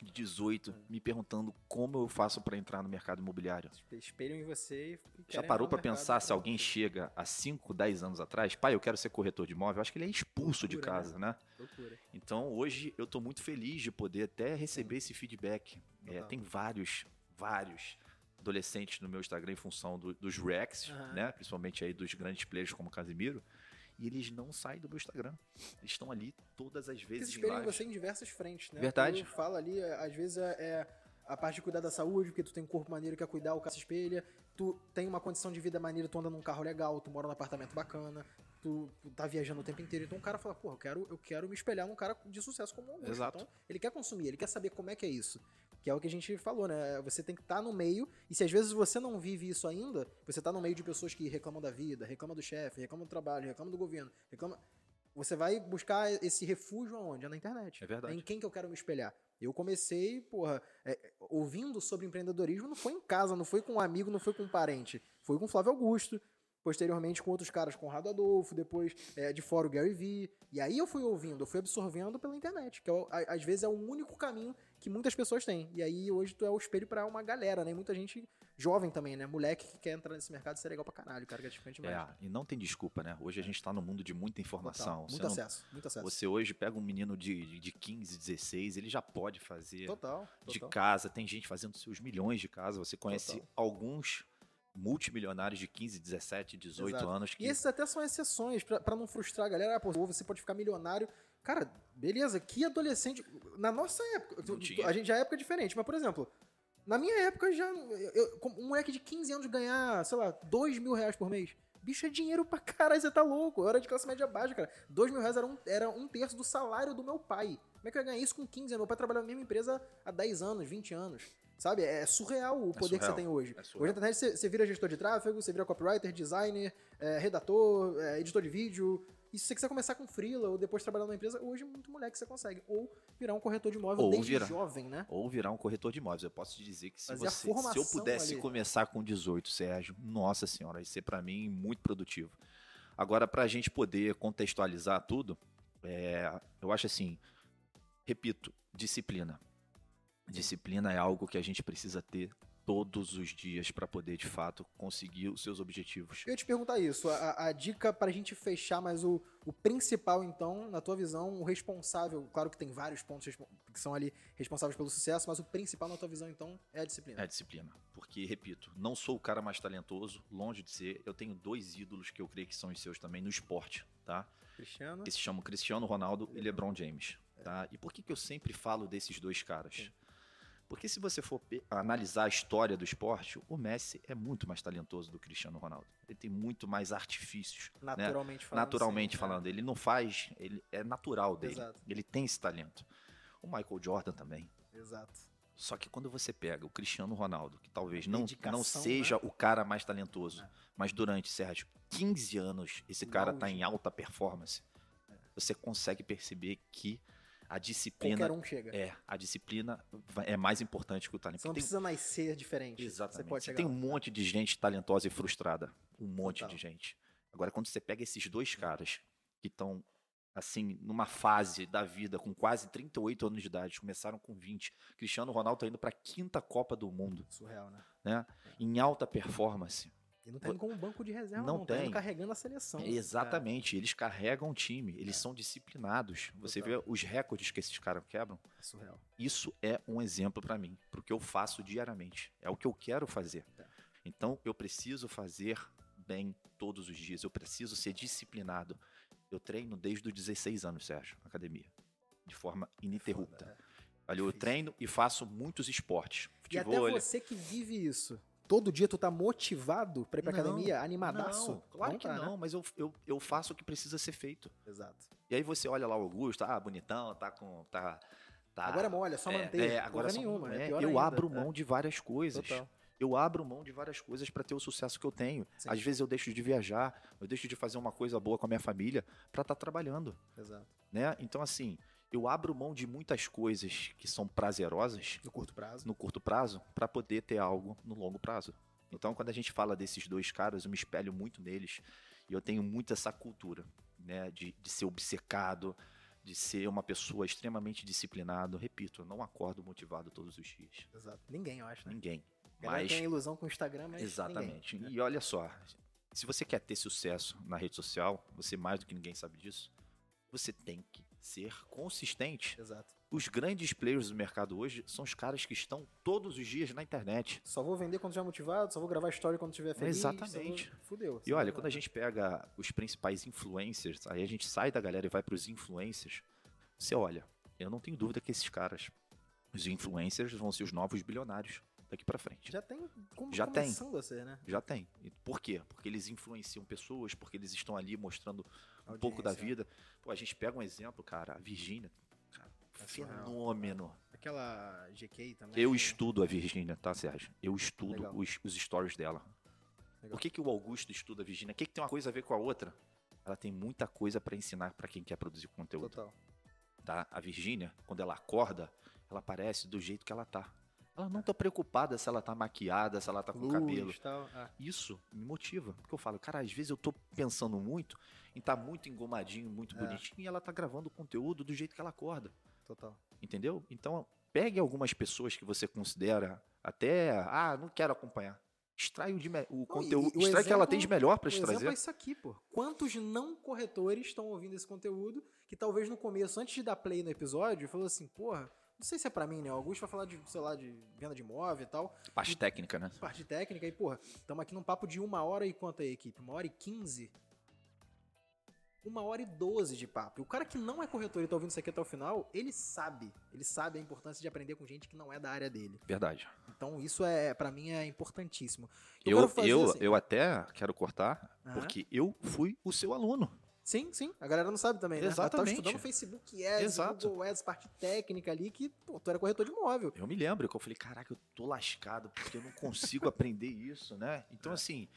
de 18 me perguntando como eu faço para entrar no mercado imobiliário. Espelham em você e Já parou para pensar se alguém chega há 5, 10 anos atrás, pai, eu quero ser corretor de imóvel, eu acho que ele é expulso de Loucura, né? casa, né? Loucura. Então hoje eu tô muito feliz de poder até receber esse feedback. É, tem vários, vários adolescentes no meu Instagram em função do- dos Reacts, Aham. né? Principalmente aí dos grandes players como Casimiro. E eles não saem do meu Instagram. Eles estão ali todas as vezes em lives. você em diversas frentes, né? Verdade. Tu fala ali, é, às vezes é, é a parte de cuidar da saúde, porque tu tem um corpo maneiro, quer cuidar, o cara se espelha. Tu tem uma condição de vida maneira, tu anda num carro legal, tu mora num apartamento bacana, tu, tu tá viajando o tempo inteiro. Então o cara fala, pô, eu quero, eu quero me espelhar num cara de sucesso como o Augusto. Exato. Então ele quer consumir, ele quer saber como é que é isso. Que é o que a gente falou, né? Você tem que estar no meio, e se às vezes você não vive isso ainda, você tá no meio de pessoas que reclamam da vida, reclamam do chefe, reclamam do trabalho, reclamam do governo, reclamam. Você vai buscar esse refúgio aonde? É na internet. É verdade. Em quem que eu quero me espelhar? Eu comecei, porra, é, ouvindo sobre empreendedorismo, não foi em casa, não foi com um amigo, não foi com um parente. Foi com Flávio Augusto, posteriormente com outros caras, Conrado Adolfo, depois é, de fora o Gary Vee. E aí eu fui ouvindo, eu fui absorvendo pela internet, que é às vezes é o único caminho que muitas pessoas têm. E aí hoje tu é o espelho pra uma galera, né? Muita gente jovem também, né? Moleque que quer entrar nesse mercado, isso é legal pra caralho, cara, gratificante demais. É, e não tem desculpa, né? Hoje a gente tá no mundo de muita Total. informação. Muito Você não- acesso, muito acesso. Você hoje pega um menino de, de- de 15, 16, ele já pode fazer Total, de total. casa. Tem gente fazendo seus milhões de casa. Você conhece Total. alguns multimilionários de 15, 17, 18 Exato. anos que E esses até são exceções, pra não frustrar a galera. Ah, pô, você pode ficar milionário. Cara, beleza, que adolescente. Na nossa época, a gente já é época diferente, mas, por exemplo, na minha época já. eu- um moleque de 15 anos ganhar, sei lá, 2 mil reais por mês. Bicho, é dinheiro pra caralho, você tá louco. Eu era de classe média baixa, cara. 2 mil reais era um, era um terço do salário do meu pai. Como é que eu ia ganhar isso com 15 anos? Meu pai trabalhava na mesma empresa há 10 anos, 20 anos. Sabe? É surreal o poder que surreal. você tem hoje. É surreal. hoje na internet você, você vira gestor de tráfego, você vira copywriter, designer, é, redator, é, editor de vídeo. E se você quiser começar com freela ou depois trabalhar numa empresa, hoje é muito moleque você consegue. Ou virar um corretor de imóvel Ou desde virar. jovem, né? ou virar um corretor de imóveis. Eu posso te dizer que se, Fazer a você, se eu pudesse ali. começar com 18, Sérgio, nossa senhora, ia ser pra mim muito produtivo. Agora, pra gente poder contextualizar tudo, é, eu acho assim, repito, disciplina. Disciplina é algo que a gente precisa ter todos os dias pra poder, de fato, conseguir os seus objetivos. Eu ia te perguntar isso, a, a dica pra gente fechar, mas o, o principal, então, na tua visão, o responsável, claro que tem vários pontos que são ali responsáveis pelo sucesso, mas o principal na tua visão, então, é a disciplina. É a disciplina. Porque, repito, não sou o cara mais talentoso, longe de ser. Eu tenho dois ídolos que eu creio que são os seus também no esporte, tá? Cristiano. que se chamam Cristiano Ronaldo e LeBron James. Tá? E por que, que eu sempre falo desses dois caras? Sim. Porque se você for analisar a história do esporte, o Messi é muito mais talentoso do Cristiano Ronaldo. Ele tem muito mais artifícios. né? Naturalmente falando. Naturalmente sim, falando. Ele não faz, ele é natural dele. Exato. Ele tem esse talento. O Michael Jordan também. É, exato. Só que quando você pega o Cristiano Ronaldo, que talvez não, não seja né? o cara mais talentoso, É. mas durante, Sérgio, 15 anos esse cara tá auge. em alta performance, você consegue perceber que a disciplina Qualquer um chega. é a disciplina é mais importante que o talento. Você não Porque precisa nascer diferente. tem, exatamente. Você Você tem um monte de gente talentosa e frustrada, um monte Total. de gente. Agora quando você pega esses dois caras que estão assim, numa fase da vida com quase 38 anos de idade, começaram com 20. Cristiano Ronaldo tá indo para a quinta Copa do Mundo, Surreal, né? né? Em alta performance. E não tá indo como banco de reserva, Não não. Tá tem. indo carregando a seleção. Exatamente, eles carregam o time, eles são disciplinados. Você Total. vê os recordes que esses caras quebram. É surreal. Isso é um exemplo para mim, pro que eu faço diariamente. É o que eu quero fazer. Tá. Então eu preciso fazer bem todos os dias. Eu preciso ser disciplinado. Eu treino desde os 16 anos, Sérgio, na academia, de forma ininterrupta. Foda, é. Ali eu treino e faço muitos esportes. E até Futebol, você que vive isso. Todo dia tu tá motivado pra ir pra Não, academia, animadaço? Não, claro que tá, né? não, mas eu, eu, eu faço o que precisa ser feito. Exato. E aí você olha lá o Augusto, ah, bonitão, tá com. Tá, tá, Agora é mole, é só é, manter. é, agora Porra só- nenhuma. é, É eu ainda. abro É. mão de várias coisas. Total. Eu abro mão de várias coisas para ter o sucesso que eu tenho. Sim. Às vezes eu deixo de viajar, eu deixo de fazer uma coisa boa com a minha família para estar trabalhando, Exato. né? Então assim, eu abro mão de muitas coisas que são prazerosas No curto prazo. no curto prazo para poder ter algo no longo prazo. Então, quando a gente fala desses dois caras, eu me espelho muito neles e eu tenho muito essa cultura, né, de, de ser obcecado, de ser uma pessoa extremamente disciplinada. Repito, eu não acordo motivado todos os dias. Exato. Ninguém, eu acho, né? Ninguém. Mas tem a ilusão com o Instagram, mas Exatamente. ninguém, né? E olha só, se você quer ter sucesso na rede social, você mais do que ninguém sabe disso, você tem que ser consistente. Exato. Os grandes players do mercado hoje são os caras que estão todos os dias na internet. Só vou vender quando estiver motivado, só vou gravar história quando estiver feliz. só vou- Exatamente. Fudeu. E olha, quando a gente pega os principais influencers, aí a gente sai da galera e vai para os influencers, você olha, eu não tenho dúvida que esses caras, os influencers, vão ser os novos bilionários daqui para frente. Já tem como Já tem. começando a ser, né? Já tem. E por quê? Porque eles influenciam pessoas, porque eles estão ali mostrando um pouco da vida. Pô, a gente pega um exemplo, cara, a Virgínia, É fenômeno. Aquela GK também. Eu estudo a Virgínia, tá, Sérgio? Eu estudo os, os stories dela. Legal. Por que, que o Augusto estuda a Virgínia? O que, que tem uma coisa a ver com a outra? Ela tem muita coisa para ensinar para quem quer produzir conteúdo. Total. Tá? A Virgínia, quando ela acorda, ela aparece do jeito que ela tá. Ela não tá preocupada se ela tá maquiada, se ela tá com Luz, cabelo. tal. Ah, Isso me motiva. Porque eu falo, cara, às vezes eu tô pensando muito em tá muito engomadinho, muito É. bonitinho, e ela tá gravando o conteúdo do jeito que ela acorda. total. Entendeu? Então, pegue algumas pessoas que você considera até, ah, não quero acompanhar. Extrai o, de me- o e- conteúdo, o extrai o que ela tem de melhor para te exemplo trazer. é isso aqui, pô. Quantos não corretores estão ouvindo esse conteúdo que talvez no começo, antes de dar play no episódio, falou assim, porra, não sei se é pra mim, né? O Augusto vai falar de, sei lá, de venda de imóvel e tal, Parte técnica, né? parte técnica, e porra, estamos aqui num papo de uma hora e quanto aí, equipe? Uma hora e quinze? Uma hora e doze de papo. E o cara que não é corretor e tá ouvindo isso aqui até o final, ele sabe. Ele sabe a importância de aprender com gente que não é da área dele. Verdade. Então isso é, para mim, é importantíssimo. Eu, fazer eu, assim- eu até quero cortar, Aham. porque eu fui o seu aluno. Sim, sim. A galera não sabe também, né? Ela Tava Exatamente. estudando Facebook Ads, Exato. Google Ads, parte técnica ali, que pô, tu era corretor de imóvel. Eu me lembro que eu falei, caraca, eu tô lascado, porque eu não consigo aprender isso, né? Então, assim,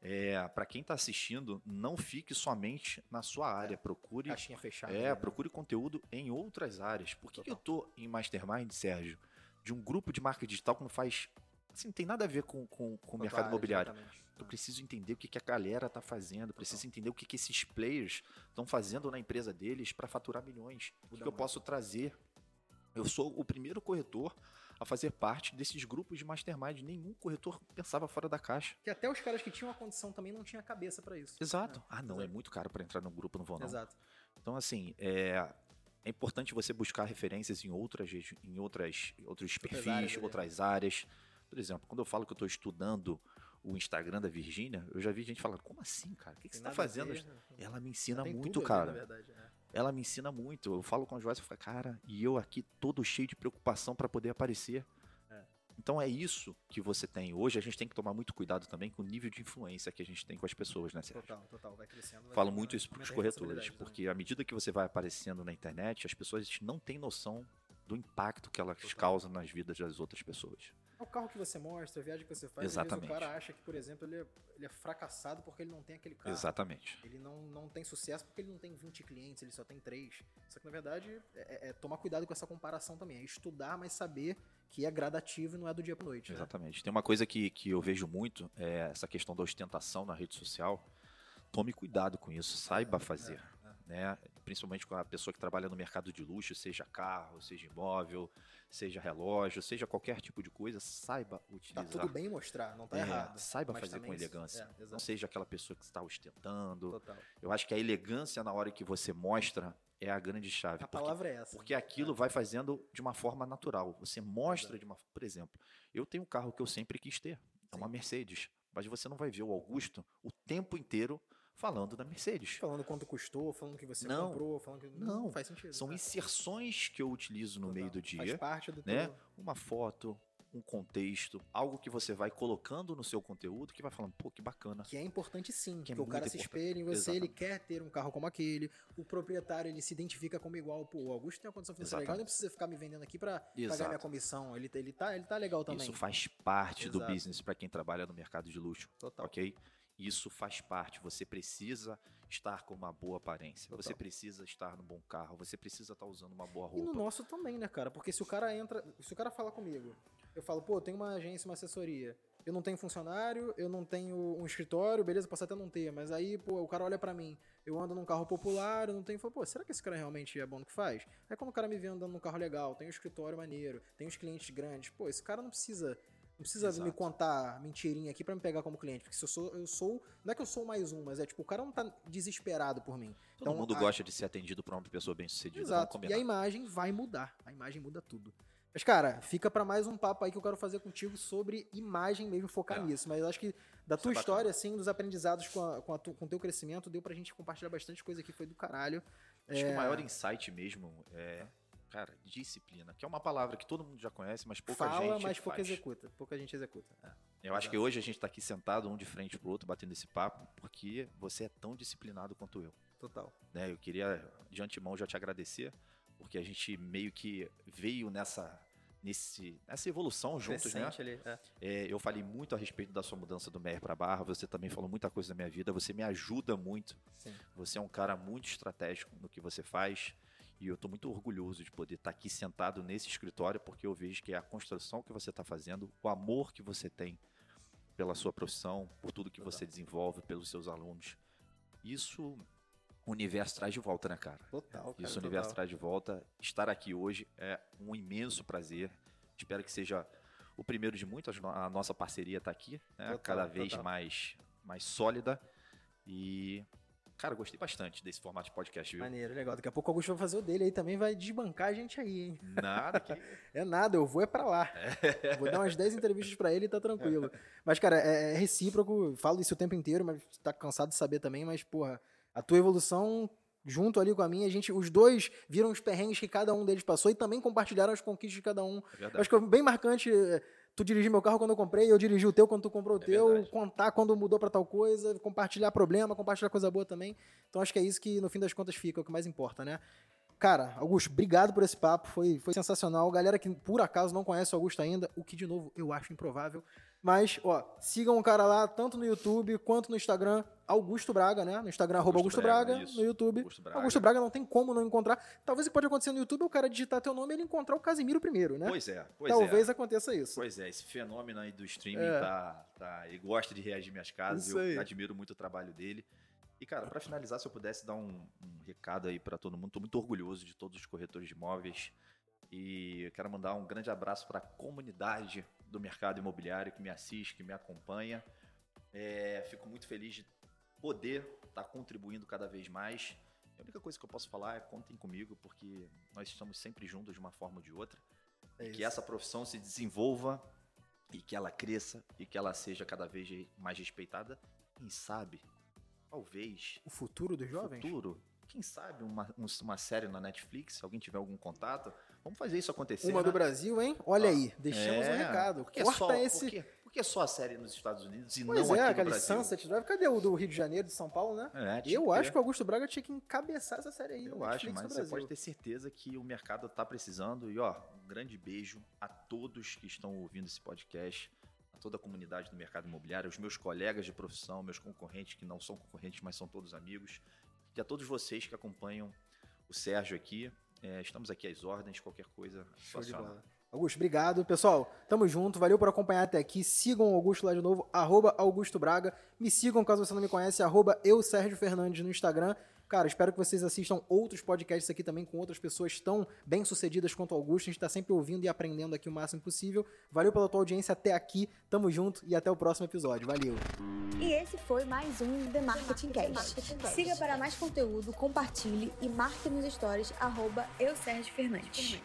é, para quem tá assistindo, não fique somente na sua área. Procure Caixinha fechada. É, né? procure conteúdo em outras áreas. Por que, que eu tô em Mastermind, Sérgio? De um grupo de marketing digital que não faz. Assim, não tem nada a ver com, com, com o mercado imobiliário. exatamente. Eu preciso entender o que, que a galera tá fazendo, preciso entender o que, que esses players estão fazendo na empresa deles para faturar milhões. O que, eu muito. posso trazer? Eu sou o primeiro corretor a fazer parte desses grupos de mastermind. Nenhum corretor pensava fora da caixa. Que até os caras que tinham a condição também não tinham cabeça pra isso. Exato. É, ah, não, é exato. muito caro para entrar no grupo, não vou não. Exato. Então, assim, é, é importante você buscar referências em outras, em outras, outros perfis, áreas outras áreas. Por exemplo, quando eu falo que eu estou estudando o Instagram da Virgínia, eu já vi gente falando, como assim, cara? O que, que você a fazendo? ver, né? Ela me ensina muito, ver, cara. verdade, é. Ela me ensina muito. Eu falo com a Joyce e falo, cara, e eu aqui todo cheio de preocupação para poder aparecer. É. Então é isso que você tem. Hoje a gente tem que tomar muito cuidado também com o nível de influência que a gente tem com as pessoas, né, Sérgio? Total, total. Vai crescendo. vai Falo muito isso para os corretores, responsabilidade porque à medida que você vai aparecendo na internet, as pessoas não têm noção do impacto que elas Total. causam nas vidas das outras pessoas. É O carro que você mostra, a viagem que você faz, Exatamente. o cara acha que, por exemplo, ele é, ele é fracassado porque ele não tem aquele carro. Exatamente. Ele não, não tem sucesso porque ele não tem 20 clientes, ele só tem 3. Só que, na verdade, é, é tomar cuidado com essa comparação também. É estudar, mas saber que é gradativo e não é do dia pra noite. né? Exatamente. Tem uma coisa que, que eu vejo muito, é essa questão da ostentação na rede social. Tome cuidado com isso, saiba fazer. Né? Principalmente com a pessoa que trabalha no mercado de luxo, seja carro, seja imóvel, seja relógio, seja qualquer tipo de coisa, saiba Tá utilizar. tudo bem mostrar, não tá É, errado. Saiba fazer com elegância. é, não exato. seja aquela pessoa que está ostentando. Total. Eu acho que a elegância na hora que você mostra é a grande chave. A porque palavra é essa. porque aquilo vai fazendo de uma forma natural. Você mostra de uma. Por exemplo, eu tenho um carro que eu sempre quis ter. É uma Sim. Mercedes. Mas você não vai ver o Augusto o tempo inteiro falando da Mercedes. Falando quanto custou, falando que você Não. comprou, falando que. Não. faz sentido. São tá? inserções que eu utilizo no meio Total. do Faz dia, parte do né? Uma foto, um contexto, algo que você vai colocando no seu conteúdo que vai falando, pô, que bacana. Que é importante sim, Que é porque o cara se espelha em você, ele Exatamente. quer ter um carro como aquele, o proprietário ele se identifica como igual, pô, o Augusto tem uma condição financeira legal, Exatamente. não precisa ficar me vendendo aqui pra pagar minha comissão, ele, ele, tá, ele tá legal também. Isso faz parte do Exato. business para quem trabalha no mercado de luxo. Total. ok? Isso faz parte. Você precisa estar com uma boa aparência. Você Total. precisa estar no bom carro. Você precisa estar usando uma boa E no roupa. nosso também, né, cara? Porque se o cara entra, se o cara fala comigo, eu falo, pô, tem uma agência, uma assessoria, eu não tenho funcionário, eu não tenho um escritório, beleza, posso até não ter, mas aí, pô, o cara olha pra mim, eu ando num carro popular, eu não tenho, fala, pô, será que esse cara realmente é bom no que faz? Aí quando o cara me vê andando num carro legal, tem um escritório maneiro, tem os clientes grandes, pô, esse cara não precisa não precisa Exato. me contar mentirinha aqui pra me pegar como cliente, porque se eu sou, eu sou, não é que eu sou mais um, mas é tipo, o cara não tá desesperado por mim. Todo Então, mundo a- gosta de ser atendido por uma pessoa bem sucedida. Exato. E a imagem vai mudar. A imagem muda tudo. Mas, cara, fica pra mais um papo aí que eu quero fazer contigo sobre imagem mesmo, focar É. nisso. Mas eu acho que da Isso tua é história, assim, dos aprendizados com, a, com, a tu- com o teu crescimento, deu pra gente compartilhar bastante coisa aqui, foi do caralho. Acho que É. o maior insight mesmo é, cara, disciplina, que é uma palavra que todo mundo já conhece, mas pouca Fala, gente mas pouca faz. executa. Pouca gente executa. Eu acho que hoje a gente tá aqui sentado um de frente pro outro, batendo esse papo, porque você é tão disciplinado quanto eu. Total. né? Eu queria de antemão já te agradecer, porque a gente meio que veio nessa nesse nessa evolução juntos, né? Ali. é. É, eu falei muito a respeito da sua mudança do Meyer para Barra, você também falou muita coisa da minha vida, você me ajuda muito. Sim. Você é um cara muito estratégico no que você faz. E eu estou muito orgulhoso de poder estar aqui sentado nesse escritório, porque eu vejo que é a construção que você está fazendo, o amor que você tem pela sua profissão, por tudo que você desenvolve, pelos seus alunos. Isso o universo traz de volta, né, cara? Total, cara. Isso o universo total. traz de volta. Estar aqui hoje é um imenso prazer. Espero que seja o primeiro de muitos. A nossa parceria está aqui, né? Total, cada vez total. mais, mais sólida. E, cara, gostei bastante desse formato de podcast, viu? Maneiro, legal. Daqui a pouco o Augusto vai fazer o dele aí também, vai desbancar a gente aí, hein? Nada que. É nada, eu vou é pra lá. Vou dar umas 10 entrevistas pra ele e tá tranquilo. Mas, cara, é, é recíproco, falo isso o tempo inteiro, mas tá cansado de saber também, mas, porra, a tua evolução junto ali com a minha, a gente, os dois viram os perrengues que cada um deles passou e também compartilharam as conquistas de cada um. É acho que é bem marcante é, tu dirigir meu carro quando eu comprei, eu dirigi o teu quando tu comprou o É teu, verdade. contar quando mudou pra tal coisa, compartilhar problema, compartilhar coisa boa também. Então acho que é isso que no fim das contas fica, é o que mais importa, né? Cara, Augusto, obrigado por esse papo, foi, foi sensacional. Galera que por acaso não conhece o Augusto ainda, o que de novo eu acho improvável. Mas, ó, sigam o cara lá, tanto no YouTube quanto no Instagram, Augusto Braga, né? No Instagram, arroba Augusto Augusto Braga, Braga, no YouTube. Augusto Braga. Augusto Braga não tem como não encontrar. Talvez o que pode acontecer no YouTube é o cara digitar teu nome e ele encontrar o Casimiro primeiro, né? Pois é, pois Talvez é. aconteça isso. Pois é, esse fenômeno aí do streaming É. tá, tá. Ele gosta de reagir minhas casas, Isso aí. eu admiro muito o trabalho dele. E, cara, pra finalizar, se eu pudesse dar um, um recado aí pra todo mundo, tô muito orgulhoso de todos os corretores de imóveis. E eu quero mandar um grande abraço para a comunidade do mercado imobiliário que me assiste, que me acompanha. É, fico muito feliz de poder estar contribuindo cada vez mais. A única coisa que eu posso falar é contem comigo, porque nós estamos sempre juntos de uma forma ou de outra. É que essa profissão se desenvolva e que ela cresça e que ela seja cada vez mais respeitada. Quem sabe, talvez, O futuro dos jovens? futuro, quem sabe uma, um- uma série na Netflix, se alguém tiver algum contato, vamos fazer isso acontecer. Uma né? do Brasil, hein? Olha Ó, aí, deixamos um É, recado. Por que, Corta só, esse. por, que, por que só a série nos Estados Unidos e Pois não é, aqui no aquele Brasil? Sunset Drive. Cadê o do Rio de Janeiro, de São Paulo, né? É, Eu que acho que o Augusto Braga tinha que encabeçar essa série aí. Eu acho, mas você pode ter certeza que o mercado está precisando. E ó, um grande beijo a todos que estão ouvindo esse podcast, a toda a comunidade do mercado imobiliário, os meus colegas de profissão, meus concorrentes que não são concorrentes, mas são todos amigos, e a todos vocês que acompanham o Sérgio aqui. É, estamos aqui às ordens, qualquer coisa. Show de aciona. bola. Augusto, obrigado. Pessoal, tamo junto. Valeu por acompanhar até aqui. Sigam o Augusto lá de novo, arroba Augusto Braga. Me sigam, caso você não me conhece, arroba eu, Sérgio Fernandes, no Instagram. Cara, espero que vocês assistam outros podcasts aqui também com outras pessoas tão bem sucedidas quanto o Augusto. A gente tá sempre ouvindo e aprendendo aqui o máximo possível. Valeu pela tua audiência até aqui. Tamo junto e até o próximo episódio. Valeu. E esse foi mais um The Marketing Cast. Siga para mais conteúdo, compartilhe e marque nos stories arroba eu, Sérgio Fernandes.